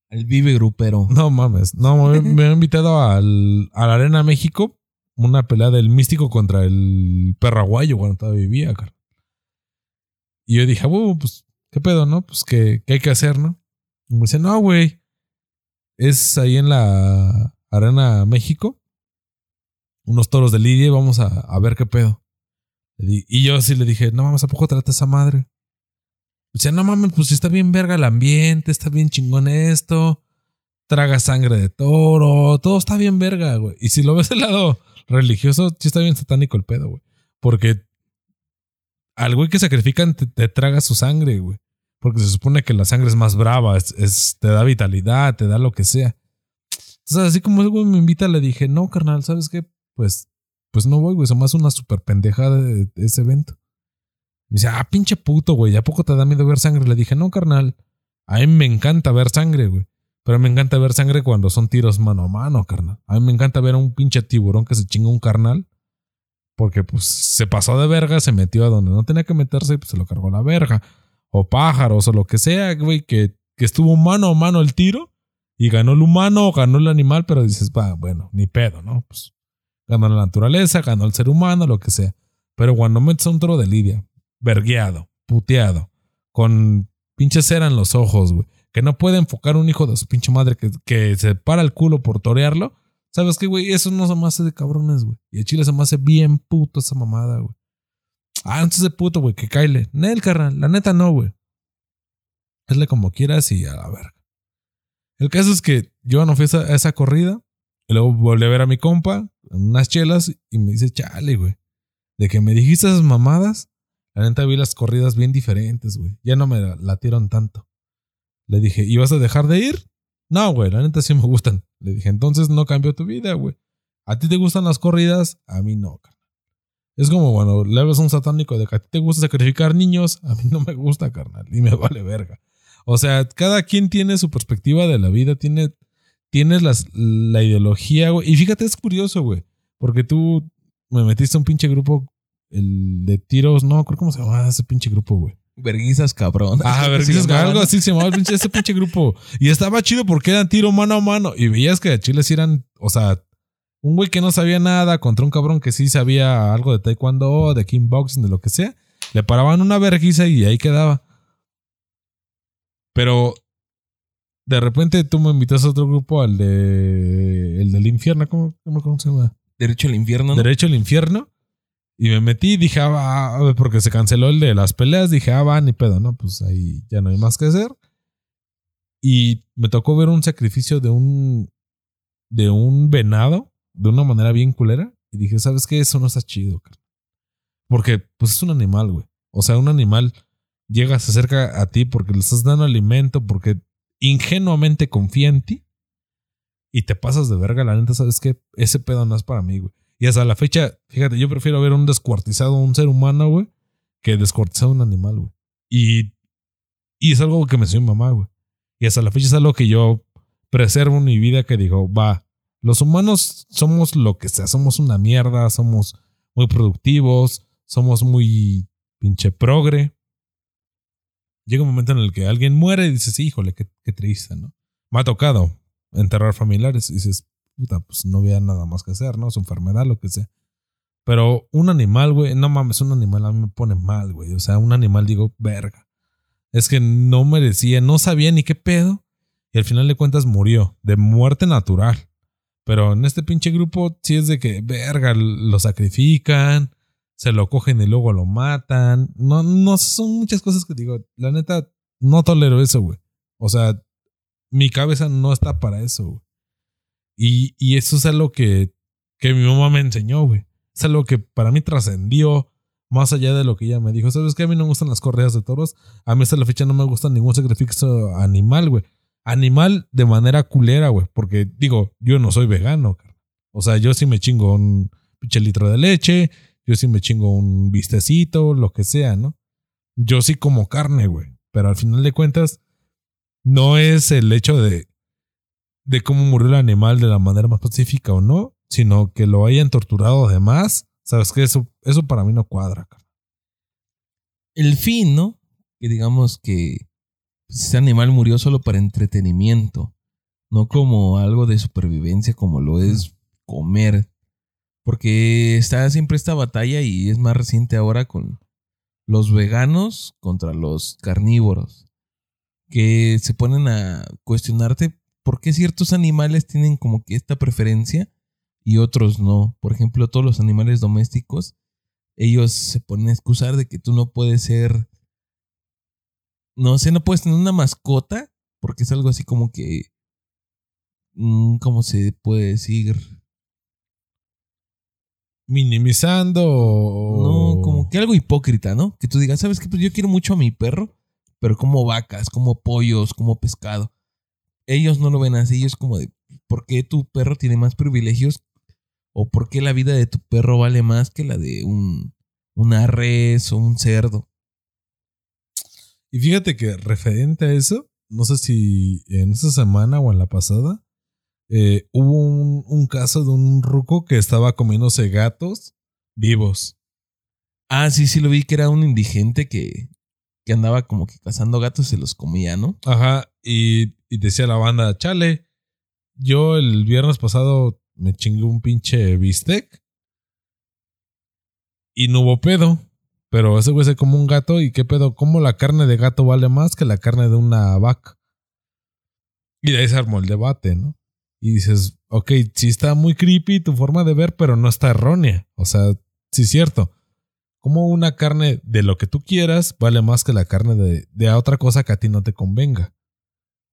Speaker 2: el Vive Grupero.
Speaker 1: No mames. No, me, me han invitado al, a la Arena México. Una pelea del místico contra el perraguayo cuando todavía vivía, cara. Y yo dije, pues, ¿qué pedo, no? Pues, ¿qué, qué hay que hacer, no? Y me dice, no, güey. Es ahí en la Arena México. Unos toros de Lidia y vamos a, a ver qué pedo. Y yo sí le dije, no mames, ¿a poco trata esa madre? Dice, no mames, pues está bien verga el ambiente, está bien chingón esto, traga sangre de toro, todo está bien verga, güey. Y si lo ves del lado religioso, sí está bien satánico el pedo, güey. Porque al güey que sacrifican te, te traga su sangre, güey. Porque se supone que la sangre es más brava, es, te da vitalidad, te da lo que sea. Entonces, así como el güey me invita, le dije, no, carnal, ¿sabes qué? Pues, pues no voy, güey. Me hace una super pendejada de, de ese evento. Me dice, ah, pinche puto, güey. ¿A poco te da miedo ver sangre? Le dije, no, carnal. A mí me encanta ver sangre, güey. Pero me encanta ver sangre cuando son tiros mano a mano, carnal. A mí me encanta ver a un pinche tiburón que se chinga un carnal. Porque, pues, se pasó de verga, se metió a donde no tenía que meterse y pues se lo cargó la verga. O pájaros o lo que sea, güey, que, que estuvo mano a mano el tiro y ganó el humano o ganó el animal, pero dices, va, bueno, ni pedo, ¿no? Pues ganó la naturaleza, ganó el ser humano, lo que sea. Pero cuando metes a un toro de lidia, vergueado, puteado, con pinche cera en los ojos, güey, que no puede enfocar un hijo de su pinche madre que, que se para el culo por torearlo, ¿sabes qué, güey? Eso no se me hace de cabrones, güey. Y el chile se me hace bien puto esa mamada, güey. Ah, entonces de puto, güey, que caile. Nel, carnal, la neta no, güey. Hazle como quieras y a la verga. El caso es que yo no fui a esa corrida. Y luego volví a ver a mi compa en unas chelas y me dice, chale, güey. De que me dijiste esas mamadas, la neta vi las corridas bien diferentes, güey. Ya no me la- latieron tanto. Le dije, ¿y vas a dejar de ir? No, güey, la neta sí me gustan. Le dije, entonces no cambió tu vida, güey. ¿A ti te gustan las corridas? A mí no, carnal. Es como, bueno, le hablas un satánico de que a ti te gusta sacrificar niños. A mí no me gusta, carnal. Y me vale verga. O sea, cada quien tiene su perspectiva de la vida, tiene, tienes las, la ideología, güey. Y fíjate, es curioso, güey. Porque tú me metiste a un pinche grupo, el de tiros, no, creo cómo se llamaba ese pinche grupo, güey.
Speaker 2: Verguizas cabrón.
Speaker 1: Ah, a *laughs* ver,
Speaker 2: Sí,
Speaker 1: dices
Speaker 2: no,
Speaker 1: algo así se llamaba el pinche, ese pinche grupo. Y estaba chido porque eran tiro mano a mano. Y veías que a Chile sí eran, o sea, un güey que no sabía nada contra un cabrón que sí sabía algo de taekwondo, de kickboxing, de lo que sea. Le paraban una verguiza y ahí quedaba. Pero de repente tú me invitas a otro grupo, al de. El del infierno, ¿cómo, cómo, cómo se llama?
Speaker 2: Derecho al infierno. ¿no?
Speaker 1: Derecho al infierno. Y me metí y dije, ah, porque se canceló el de las peleas. Dije, ah, va, ni pedo, ¿no? Pues ahí ya no hay más que hacer. Y me tocó ver un sacrificio de un. de un venado de una manera bien culera. Y dije, ¿sabes qué? Eso no está chido, carnal. Porque, pues es un animal, güey. O sea, un animal llega, se acerca a ti porque le estás dando alimento, porque ingenuamente confía en ti. Y te pasas de verga, la neta, ¿sabes qué? Ese pedo no es para mí, güey. Y hasta la fecha, fíjate, yo prefiero ver un descuartizado un ser humano, güey, que descuartizado un animal, güey. Y, y es algo que me enseñó mi mamá, güey. Y hasta la fecha es algo que yo preservo en mi vida que digo, va, los humanos somos lo que sea, somos una mierda, somos muy productivos, somos muy pinche progre. Llega un momento en el que alguien muere y dices, híjole, qué, qué triste, ¿no? Me ha tocado enterrar familiares y dices, puta, pues no había nada más que hacer, ¿no? Su enfermedad, lo que sea. Pero un animal, güey, no mames, un animal a mí me pone mal, güey. O sea, un animal digo, verga. Es que no merecía, no sabía ni qué pedo. Y al final de cuentas murió, de muerte natural. Pero en este pinche grupo sí es de que, verga, lo sacrifican, se lo cogen y luego lo matan. No, no, son muchas cosas que digo, la neta, no tolero eso, güey. O sea, mi cabeza no está para eso, güey. Y, y eso es algo que, que mi mamá me enseñó, güey. Es algo que para mí trascendió más allá de lo que ella me dijo. ¿Sabes qué? A mí no me gustan las correas de toros. A mí hasta la fecha no me gusta ningún sacrificio animal, güey. Animal de manera culera, güey. Porque digo, yo no soy vegano, cara. O sea, yo sí me chingo un pinche litro de leche. Yo sí me chingo un vistecito, lo que sea, ¿no? Yo sí como carne, güey. Pero al final de cuentas, no es el hecho de, de cómo murió el animal de la manera más pacífica o no, sino que lo hayan torturado además. ¿Sabes qué? Eso, eso para mí no cuadra, cara.
Speaker 2: El fin, ¿no? Que digamos que pues, ese animal murió solo para entretenimiento, no como algo de supervivencia como lo es comer. Porque está siempre esta batalla y es más reciente ahora con los veganos contra los carnívoros. Que se ponen a cuestionarte por qué ciertos animales tienen como que esta preferencia y otros no. Por ejemplo, todos los animales domésticos, ellos se ponen a excusar de que tú no puedes ser no sé, no puedes tener una mascota porque es algo así como que, mm, ¿cómo se puede decir?
Speaker 1: Minimizando. o-
Speaker 2: No, como que algo hipócrita, ¿no? Que tú digas, ¿sabes qué? Pues yo quiero mucho a mi perro, pero como vacas, como pollos, como pescado. Ellos no lo ven así, ellos como de, ¿por qué tu perro tiene más privilegios? ¿O por qué la vida de tu perro vale más que la de un, una res o un cerdo?
Speaker 1: Y fíjate que referente a eso, no sé si en esta semana o en la pasada, eh, hubo un, caso de un ruco que estaba comiéndose gatos vivos.
Speaker 2: Ah, sí, sí lo vi que era un indigente que, que andaba como que cazando gatos y se los comía, ¿no?
Speaker 1: Ajá, y, y decía la banda, chale, yo el viernes pasado me chingué un pinche bistec y no hubo pedo. Pero ese güey se come un gato y qué pedo, ¿cómo la carne de gato vale más que la carne de una vaca? Y de ahí se armó el debate, ¿no? Y dices, ok, sí está muy creepy tu forma de ver, pero no está errónea. O sea, sí es cierto. Como una carne de lo que tú quieras vale más que la carne de, de otra cosa que a ti no te convenga.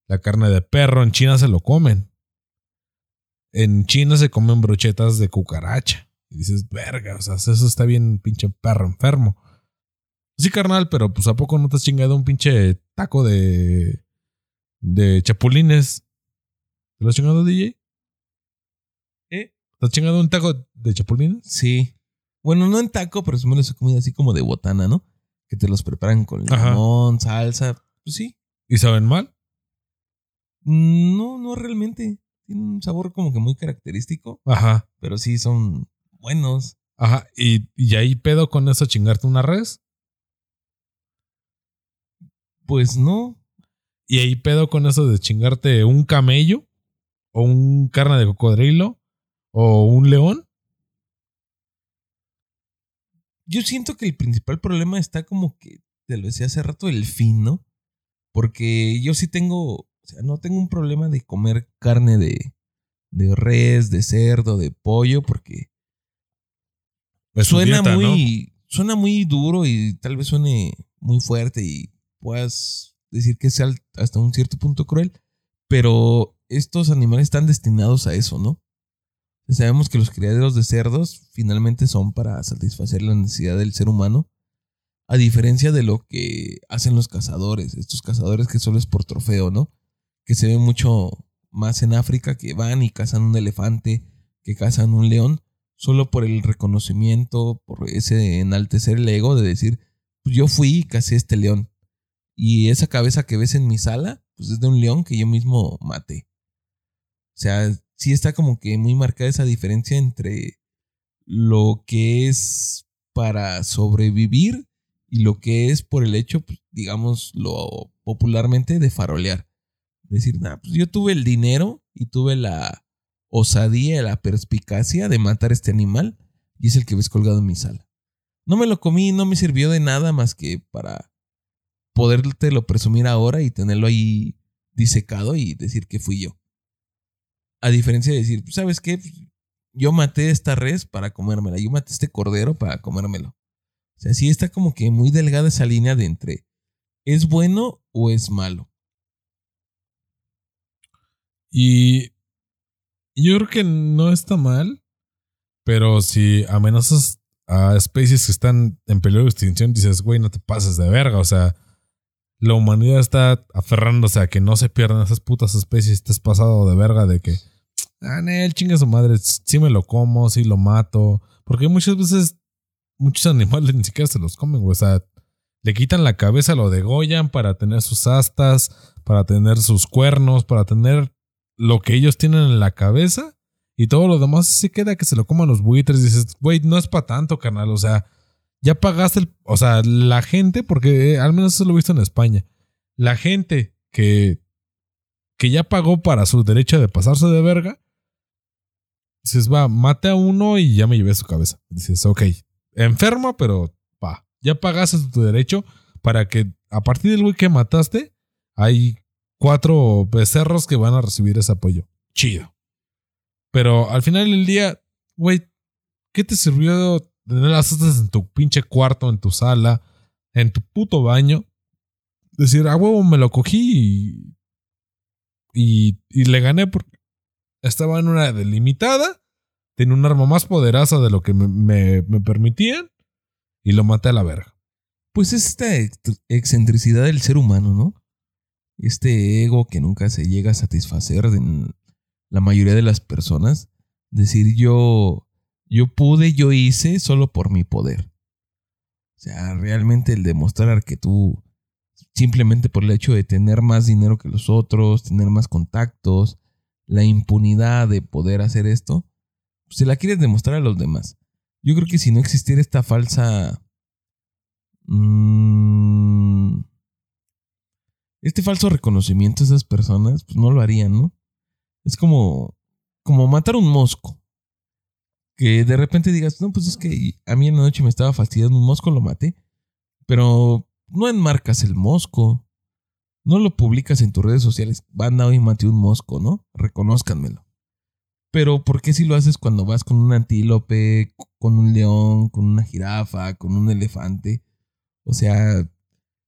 Speaker 1: La carne de perro en China se lo comen. En China se comen brochetas de cucaracha. Y dices, verga, o sea, eso está bien pinche perro enfermo. Sí, carnal, pero pues a poco no te has chingado un pinche taco de. de chapulines. ¿Te lo has chingado, DJ?
Speaker 2: ¿Eh?
Speaker 1: ¿Te has chingado un taco de chapulines?
Speaker 2: Sí. Bueno, no en taco, pero sí me comido así como de botana, ¿no? Que te los preparan con
Speaker 1: Ajá.
Speaker 2: limón, salsa. Pues sí.
Speaker 1: ¿Y saben mal?
Speaker 2: No, no realmente. Tienen un sabor como que muy característico,
Speaker 1: Ajá.
Speaker 2: pero sí son buenos.
Speaker 1: Ajá. ¿Y, y ahí pedo con eso chingarte una res?
Speaker 2: Pues no.
Speaker 1: ¿Y ahí pedo con eso de chingarte un camello? ¿O un carne de cocodrilo? ¿O un león?
Speaker 2: Yo siento que el principal problema está como que, te lo decía hace rato, el fin, ¿no? Porque yo sí tengo, o sea, no tengo un problema de comer carne de, de res, de cerdo, de pollo, porque
Speaker 1: Es
Speaker 2: suena
Speaker 1: dieta, ¿no?
Speaker 2: muy, suena muy duro y tal vez suene muy fuerte y puedas decir que sea hasta un cierto punto cruel, pero estos animales están destinados a eso, ¿no? Sabemos que los criaderos de cerdos finalmente son para satisfacer la necesidad del ser humano, a diferencia de lo que hacen los cazadores, estos cazadores que solo es por trofeo, ¿no? Que se ve mucho más en África que van y cazan un elefante, que cazan un león, solo por el reconocimiento, por ese enaltecer el ego de decir, pues yo fui y cacé este león. Y esa cabeza que ves en mi sala, pues es de un león que yo mismo maté. O sea, sí está como que muy marcada esa diferencia entre lo que es para sobrevivir y lo que es por el hecho, pues, digamos, lo popularmente de farolear. Decir, nah, pues yo tuve el dinero y tuve la osadía y la perspicacia de matar este animal y es el que ves colgado en mi sala. No me lo comí, no me sirvió de nada más que para podértelo presumir ahora y tenerlo ahí disecado y decir que fui yo. A diferencia de decir, ¿sabes qué? Yo maté esta res para comérmela, yo maté este cordero para comérmelo. O sea, sí está como que muy delgada esa línea de entre ¿es bueno o es malo?
Speaker 1: Y yo creo que no está mal, pero si amenazas a especies que están en peligro de extinción, dices, güey, no te pases de verga. O sea, la humanidad está aferrándose a que no se pierdan esas putas especies. Estás pasado de verga de que, ah, Nel, chinga su madre, sí me lo como, sí lo mato. Porque muchas veces, muchos animales ni siquiera se los comen, güey. O sea, le quitan la cabeza, lo degollan para tener sus astas, para tener sus cuernos, para tener lo que ellos tienen en la cabeza y todo lo demás se queda que se lo coman los buitres. Dices, güey, no es para tanto, carnal. O sea, ya pagaste el. O sea, la gente, porque eh, al menos eso lo he visto en España. La gente que, que ya pagó para su derecho de pasarse de verga. Dices, va, mate a uno y ya me llevé su cabeza. Dices, ok, enferma, pero va, ya pagaste tu derecho para que a partir del güey que mataste, hay cuatro becerros que van a recibir ese apoyo. Chido. Pero al final del día, güey, ¿qué te sirvió tener las astas en tu pinche cuarto, en tu sala, en tu puto baño? decir, a huevo me lo cogí y, y, le gané porque estaba en una delimitada, tenía un arma más poderosa de lo que me, me, me permitían y lo maté a la verga.
Speaker 2: Pues es esta excentricidad del ser humano, ¿no? Este ego que nunca se llega a satisfacer de la mayoría de las personas. Decir yo, yo pude, yo hice solo por mi poder. O sea, realmente el demostrar que tú, simplemente por el hecho de tener más dinero que los otros, tener más contactos, la impunidad de poder hacer esto, se la quieres demostrar a los demás. Yo creo que si no existiera esta falsa... Mm, este falso reconocimiento a esas personas, pues no lo harían, ¿no? Es como, como matar un mosco. Que de repente digas, no, pues es que a mí en la noche me estaba fastidiando un mosco, lo maté. Pero no enmarcas el mosco. No lo publicas en tus redes sociales. Banda, hoy maté un mosco, ¿no? Reconózcanmelo. Pero ¿por qué si lo haces cuando vas con un antílope, con un león, con una jirafa, con un elefante? O sea,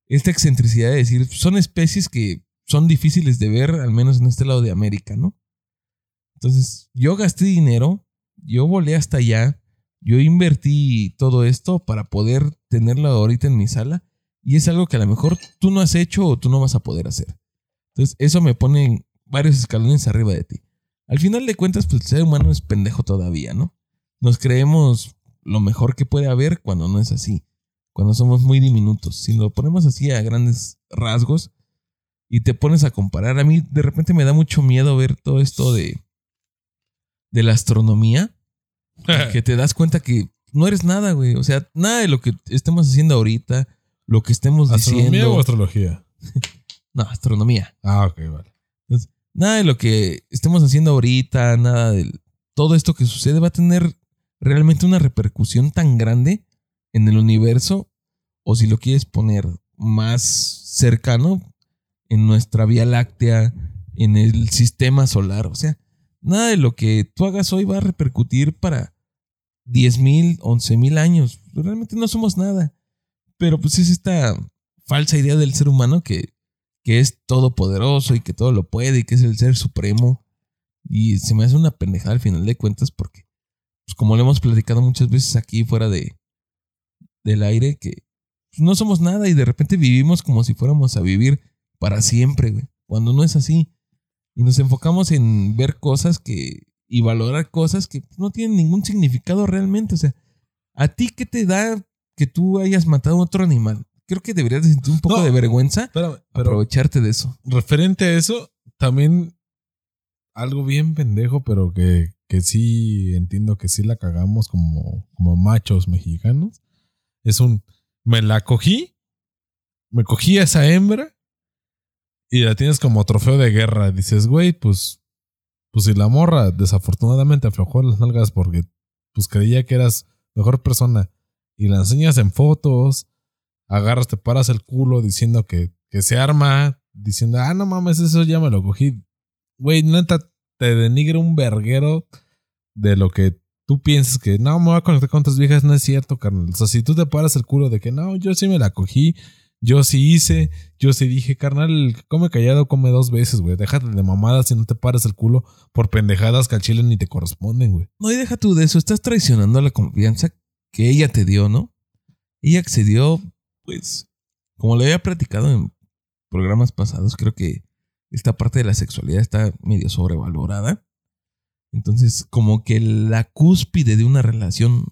Speaker 2: esta excentricidad de decir, son especies que son difíciles de ver, al menos en este lado de América, ¿no? Entonces, yo gasté dinero, yo volé hasta allá, yo invertí todo esto para poder tenerlo ahorita en mi sala y es algo que a lo mejor tú no has hecho o tú no vas a poder hacer. Entonces, eso me pone varios escalones arriba de ti. Al final de cuentas, pues el ser humano es pendejo todavía, ¿no? Nos creemos lo mejor que puede haber cuando no es así, cuando somos muy diminutos. Si lo ponemos así a grandes rasgos y te pones a comparar, a mí de repente me da mucho miedo ver todo esto de, de la astronomía, *laughs* que te das cuenta que no eres nada, güey. O sea, nada de lo que estemos haciendo ahorita, lo que estemos
Speaker 1: ¿Astronomía
Speaker 2: diciendo.
Speaker 1: o astrología? *laughs*
Speaker 2: no, astronomía.
Speaker 1: Ah, ok, vale.
Speaker 2: Entonces, nada de lo que estemos haciendo ahorita, nada de todo esto que sucede va a tener realmente una repercusión tan grande en el universo, o si lo quieres poner más cercano, en nuestra Vía Láctea, en el sistema solar. O sea, nada de lo que tú hagas hoy va a repercutir para 10 mil, 11 mil años. Realmente no somos nada. Pero pues es esta falsa idea del ser humano que que es todopoderoso y que todo lo puede y que es el ser supremo. Y se me hace una pendejada al final de cuentas porque, pues como lo hemos platicado muchas veces aquí fuera de del aire, que pues, no somos nada y de repente vivimos como si fuéramos a vivir para siempre, güey. Cuando no es así. Y nos enfocamos en ver cosas que y valorar cosas que no tienen ningún significado realmente. O sea, ¿a ti qué te da que tú hayas matado a otro animal? creo que deberías de sentir un poco
Speaker 1: No,
Speaker 2: de vergüenza
Speaker 1: Espérame, pero
Speaker 2: aprovecharte de eso.
Speaker 1: referente a eso, también algo bien pendejo, pero que, que sí entiendo que sí la cagamos como, como machos mexicanos. Es un, me la cogí, me cogí a esa hembra y la tienes como trofeo de guerra. Dices, güey, pues, pues si la morra desafortunadamente aflojó las nalgas porque pues creía que eras mejor persona y la enseñas en fotos, agarras, te paras el culo diciendo que, que se arma, diciendo, ah, no mames, eso ya me lo cogí. Güey, neta, te denigra un verguero de lo que tú piensas que no me voy a conectar con otras viejas, no es cierto, carnal. O sea, si tú te paras el culo de que no, yo sí me la cogí, yo sí hice, yo sí dije, carnal, come callado come dos veces, güey. Déjate de mamadas si no te paras el culo por pendejadas que al chile ni te corresponden, güey.
Speaker 2: No, y deja tú de eso, estás traicionando la confianza que ella te dio, ¿no? Ella accedió, pues, como le había platicado en programas pasados, creo que esta parte de la sexualidad está medio sobrevalorada. Entonces, como que la cúspide de una relación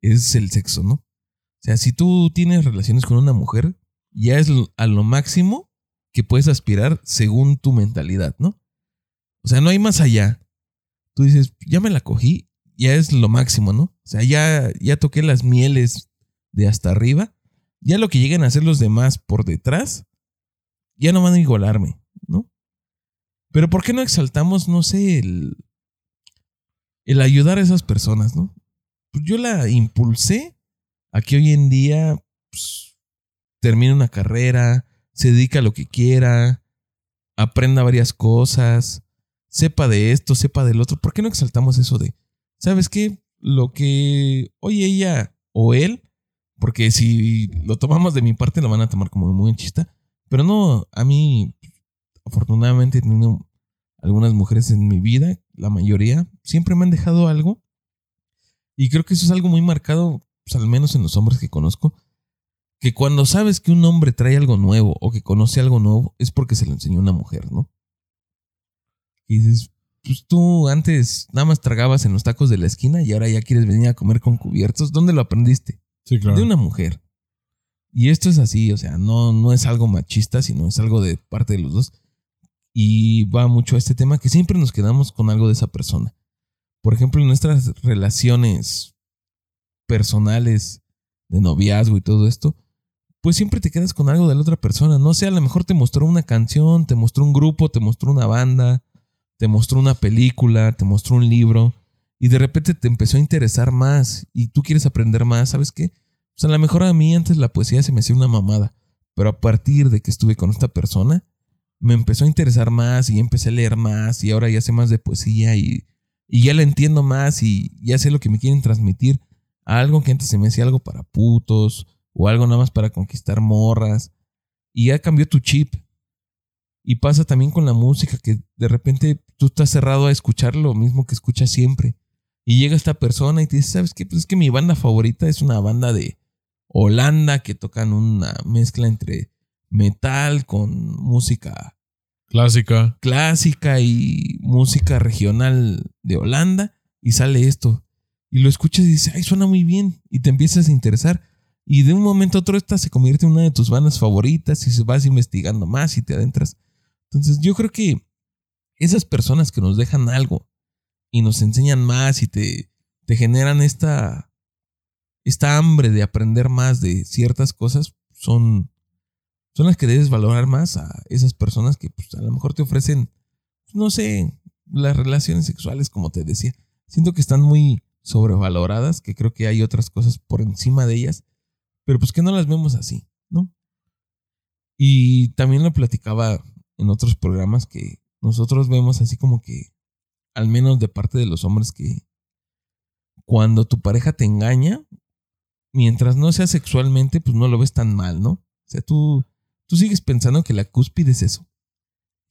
Speaker 2: es el sexo, ¿no? O sea, si tú tienes relaciones con una mujer, ya es a lo máximo que puedes aspirar según tu mentalidad, ¿no? O sea, no hay más allá. Tú dices, ya me la cogí, ya es lo máximo, ¿no? O sea, ya, ya toqué las mieles de hasta arriba. Ya lo que lleguen a hacer los demás por detrás, ya no van a igualarme, ¿no? Pero ¿por qué no exaltamos, no sé, el, el ayudar a esas personas, ¿no? Pues yo la impulsé a que hoy en día pues, termine una carrera, se dedica a lo que quiera, aprenda varias cosas, sepa de esto, sepa del otro. ¿Por qué no exaltamos eso de, ¿sabes qué? Lo que hoy ella o él, porque si lo tomamos de mi parte lo van a tomar como muy chista, Pero no, a mí, afortunadamente he tenido algunas mujeres en mi vida, la mayoría, siempre me han dejado algo. Y creo que eso es algo muy marcado, pues, al menos en los hombres que conozco, que cuando sabes que un hombre trae algo nuevo o que conoce algo nuevo, es porque se lo enseñó una mujer, ¿no? Y dices, pues tú antes nada más tragabas en los tacos de la esquina y ahora ya quieres venir a comer con cubiertos. ¿Dónde lo aprendiste?
Speaker 1: Sí, claro.
Speaker 2: De una mujer. Y esto es así, o sea, no, no es algo machista, sino es algo de parte de los dos. Y va mucho a este tema que siempre nos quedamos con algo de esa persona. Por ejemplo, en nuestras relaciones personales, de noviazgo y todo esto, pues siempre te quedas con algo de la otra persona. No sé, a lo mejor te mostró una canción, te mostró un grupo, te mostró una banda, te mostró una película, te mostró un libro, y de repente te empezó a interesar más y tú quieres aprender más, ¿sabes qué? O sea, a lo mejor a mí antes la poesía se me hacía una mamada, pero a partir de que estuve con esta persona, me empezó a interesar más y empecé a leer más y ahora ya sé más de poesía y, y ya la entiendo más y ya sé lo que me quieren transmitir. Algo que antes se me hacía algo para putos o algo nada más para conquistar morras. Y ya cambió tu chip. Y pasa también con la música, que de repente tú estás cerrado a escuchar lo mismo que escuchas siempre. Y llega esta persona y te dice, ¿sabes qué? Pues es que mi banda favorita es una banda de Holanda que tocan una mezcla entre metal con música
Speaker 1: Clásica.
Speaker 2: clásica y música regional de Holanda y sale esto. Y lo escuchas y dices, ay, suena muy bien. Y te empiezas a interesar. Y de un momento a otro esta se convierte en una de tus bandas favoritas y vas investigando más y te adentras. Entonces yo creo que esas personas que nos dejan algo y nos enseñan más y te, te generan esta, esta hambre de aprender más de ciertas cosas son, son las que debes valorar más a esas personas que pues, a lo mejor te ofrecen, no sé, las relaciones sexuales, como te decía. Siento que están muy sobrevaloradas, que creo que hay otras cosas por encima de ellas, pero pues que no las vemos así, ¿no? Y también lo platicaba en otros programas que nosotros vemos así como que, al menos de parte de los hombres, que cuando tu pareja te engaña, mientras no sea sexualmente, pues no lo ves tan mal, ¿no? O sea, tú, tú sigues pensando que la cúspide es eso.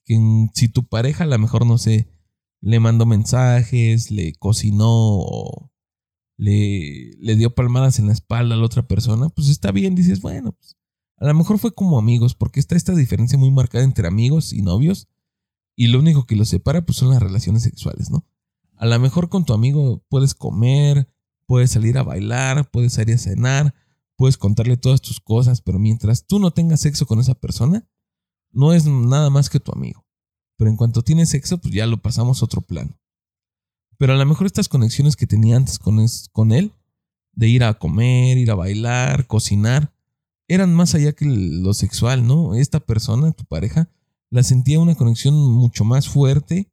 Speaker 2: Que si tu pareja a lo mejor, no sé, le mandó mensajes, le cocinó le, le dio palmadas en la espalda a la otra persona, pues está bien, dices, bueno, pues a lo mejor fue como amigos, porque está esta diferencia muy marcada entre amigos y novios, y lo único que los separa pues son las relaciones sexuales, ¿no? A lo mejor con tu amigo puedes comer, puedes salir a bailar, puedes salir a cenar, puedes contarle todas tus cosas, pero mientras tú no tengas sexo con esa persona, no es nada más que tu amigo. Pero en cuanto tienes sexo, pues ya lo pasamos a otro plano. Pero a lo mejor estas conexiones que tenía antes con, con él, de ir a comer, ir a bailar, cocinar, eran más allá que lo sexual, ¿no? Esta persona, tu pareja, la sentía una conexión mucho más fuerte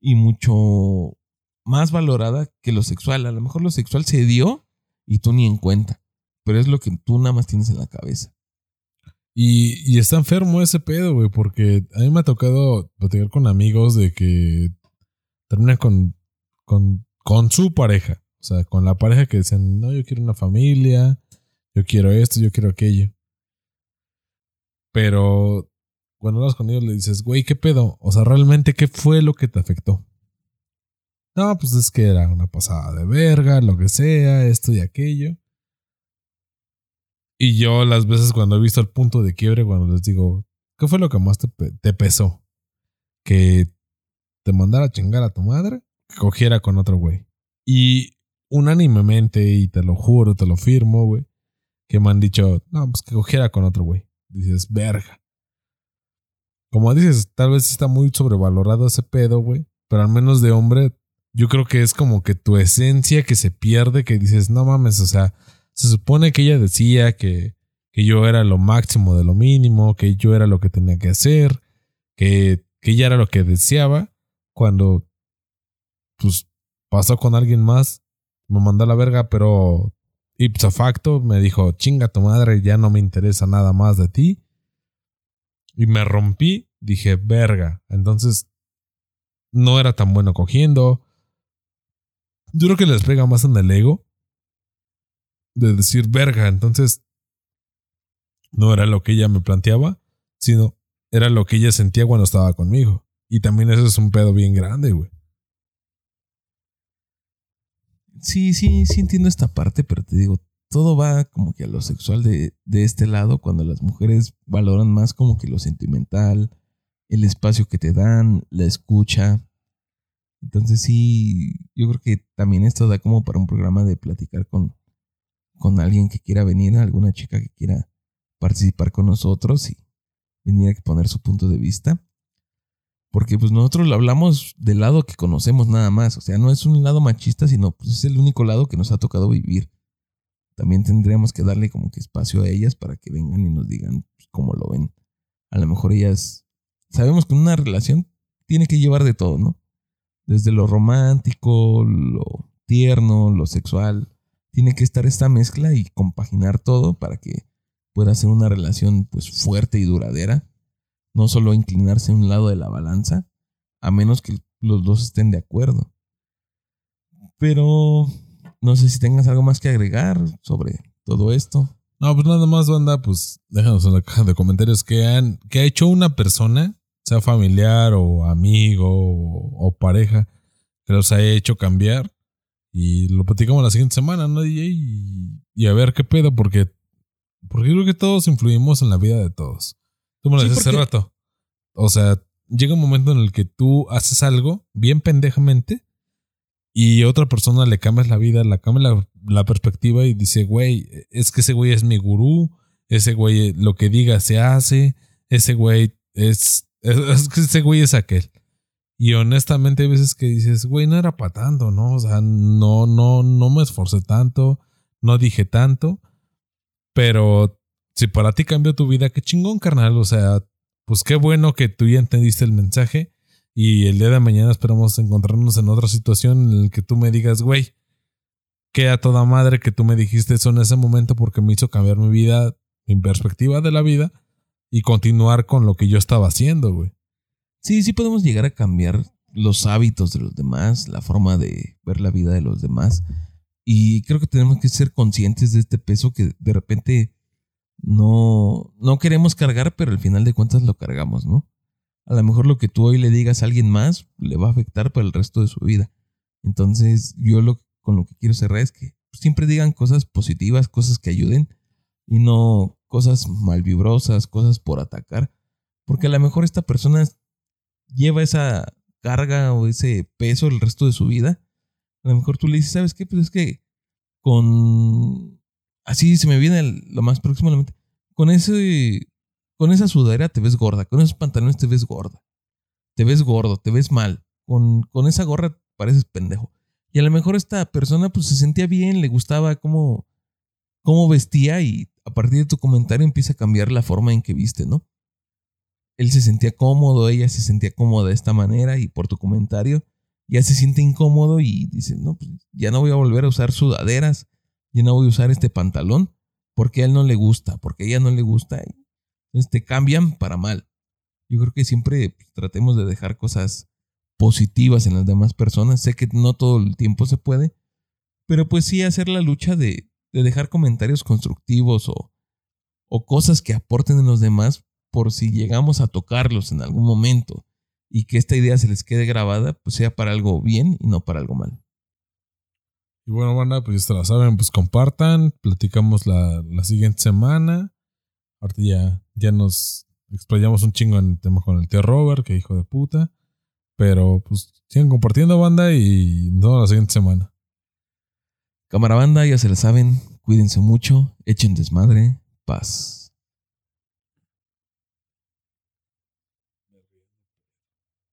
Speaker 2: y mucho más valorada que lo sexual. A lo mejor lo sexual se dio y tú ni en cuenta, pero es lo que tú nada más tienes en la cabeza.
Speaker 1: Y, y está enfermo ese pedo, güey, porque a mí me ha tocado platicar con amigos de que terminan con, con, con su pareja. O sea, con la pareja que dicen, no, yo quiero una familia, yo quiero esto, yo quiero aquello. Pero cuando hablas con ellos le dices, güey, ¿qué pedo? O sea, realmente, ¿qué fue lo que te afectó? No, pues es que era una pasada de verga, lo que sea, esto y aquello. Y yo las veces cuando he visto el punto de quiebre, cuando les digo, ¿qué fue lo que más te, te pesó? Que te mandara a chingar a tu madre, cogiera con otro güey. Y unánimemente, y te lo juro, te lo firmo, güey, que me han dicho, no, pues que cogiera con otro güey. Dices, verga. Como dices, tal vez está muy sobrevalorado ese pedo, güey, pero al menos de hombre, yo creo que es como que tu esencia que se pierde, que dices, no mames, o sea, se supone que ella decía que, que yo era lo máximo de lo mínimo, que yo era lo que tenía que hacer, que, que ella era lo que deseaba, cuando pues pasó con alguien más, me mandó a la verga, pero ipso facto me dijo, chinga tu madre, ya no me interesa nada más de ti. Y me rompí, dije, verga. Entonces, no era tan bueno cogiendo. Yo creo que les pega más en el ego de decir verga. Entonces, no era lo que ella me planteaba. sino era lo que ella sentía cuando estaba conmigo. Y también eso es un pedo bien grande, güey.
Speaker 2: Sí, sí, sí entiendo esta parte, pero te digo, todo va como que a lo sexual de, de este lado, cuando las mujeres valoran más como que lo sentimental, el espacio que te dan, la escucha. Entonces sí, yo creo que también esto da como para un programa de platicar con, con alguien que quiera venir, alguna chica que quiera participar con nosotros y venir a exponer su punto de vista. Porque pues nosotros lo hablamos del lado que conocemos nada más. O sea, no es un lado machista, sino pues es el único lado que nos ha tocado vivir. También tendríamos que darle como que espacio a ellas para que vengan y nos digan pues, cómo lo ven. A lo mejor ellas... Sabemos que una relación tiene que llevar de todo, ¿no? Desde lo romántico, lo tierno, lo sexual. Tiene que estar esta mezcla y compaginar todo para que pueda ser una relación pues fuerte y duradera no solo inclinarse a un lado de la balanza, a menos que los dos estén de acuerdo. Pero no sé si tengas algo más que agregar sobre todo esto.
Speaker 1: No, pues nada más, banda, pues déjanos en la caja de comentarios que han, que ha hecho una persona, sea familiar o amigo o, pareja, que los haya hecho cambiar. Y lo platicamos la siguiente semana, ¿no, Y, y a ver qué pedo, porque, porque creo que todos influimos en la vida de todos. Tú me lo hace rato. O sea, llega un momento en el que tú haces algo bien pendejamente y otra persona le cambias la vida, le cambia la, perspectiva y dice, güey, es que ese güey es mi gurú, ese güey lo que diga se hace, ese güey es, *laughs* es, que ese güey es aquel. Y honestamente hay veces que dices, güey, no era para tanto, ¿no? O sea, no, no, no me esforcé tanto, no dije tanto, pero si para ti cambió tu vida, qué chingón, carnal. O sea, pues qué bueno que tú ya entendiste el mensaje y el día de mañana esperamos encontrarnos en otra situación en la que tú me digas, güey, que a toda madre que tú me dijiste eso en ese momento porque me hizo cambiar mi vida, mi perspectiva de la vida y continuar con lo que yo estaba haciendo, güey.
Speaker 2: Sí, sí podemos llegar a cambiar los hábitos de los demás, la forma de ver la vida de los demás. Y creo que tenemos que ser conscientes de este peso que de repente no, no queremos cargar, pero al final de cuentas lo cargamos, ¿no? A lo mejor lo que tú hoy le digas a alguien más le va a afectar para el resto de su vida. Entonces, yo lo, con lo que quiero cerrar es que siempre digan cosas positivas, cosas que ayuden y no cosas malvibrosas, cosas por atacar. Porque a lo mejor esta persona lleva esa carga o ese peso el resto de su vida. A lo mejor tú le dices, ¿sabes qué? Pues es que con así se me viene lo más próximo a la mente. Con ese, con esa sudadera te ves gorda, con esos pantalones te ves gorda, te ves gordo, te ves mal, con, con esa gorra pareces pendejo. Y a lo mejor esta persona pues se sentía bien, le gustaba cómo, cómo vestía y a partir de tu comentario empieza a cambiar la forma en que viste, ¿no? Él se sentía cómodo, ella se sentía cómoda de esta manera y por tu comentario ya se siente incómodo y dice, no, pues ya no voy a volver a usar sudaderas, yo no voy a usar este pantalón porque a él no le gusta, porque a ella no le gusta. Entonces te cambian para mal. Yo creo que siempre tratemos de dejar cosas positivas en las demás personas. Sé que no todo el tiempo se puede, pero pues sí hacer la lucha de, dejar comentarios constructivos o, o cosas que aporten en los demás por si llegamos a tocarlos en algún momento y que esta idea se les quede grabada, pues sea para algo bien y no para algo mal.
Speaker 1: Y bueno, banda, pues ya la saben, pues compartan, platicamos la, la siguiente semana. Ahorita ya, ya nos explayamos un chingo en el tema con el tío Robert, que hijo de puta. Pero pues sigan compartiendo, banda, y nos vemos la siguiente semana.
Speaker 2: Cámara banda, ya se la saben, cuídense mucho, echen desmadre, paz.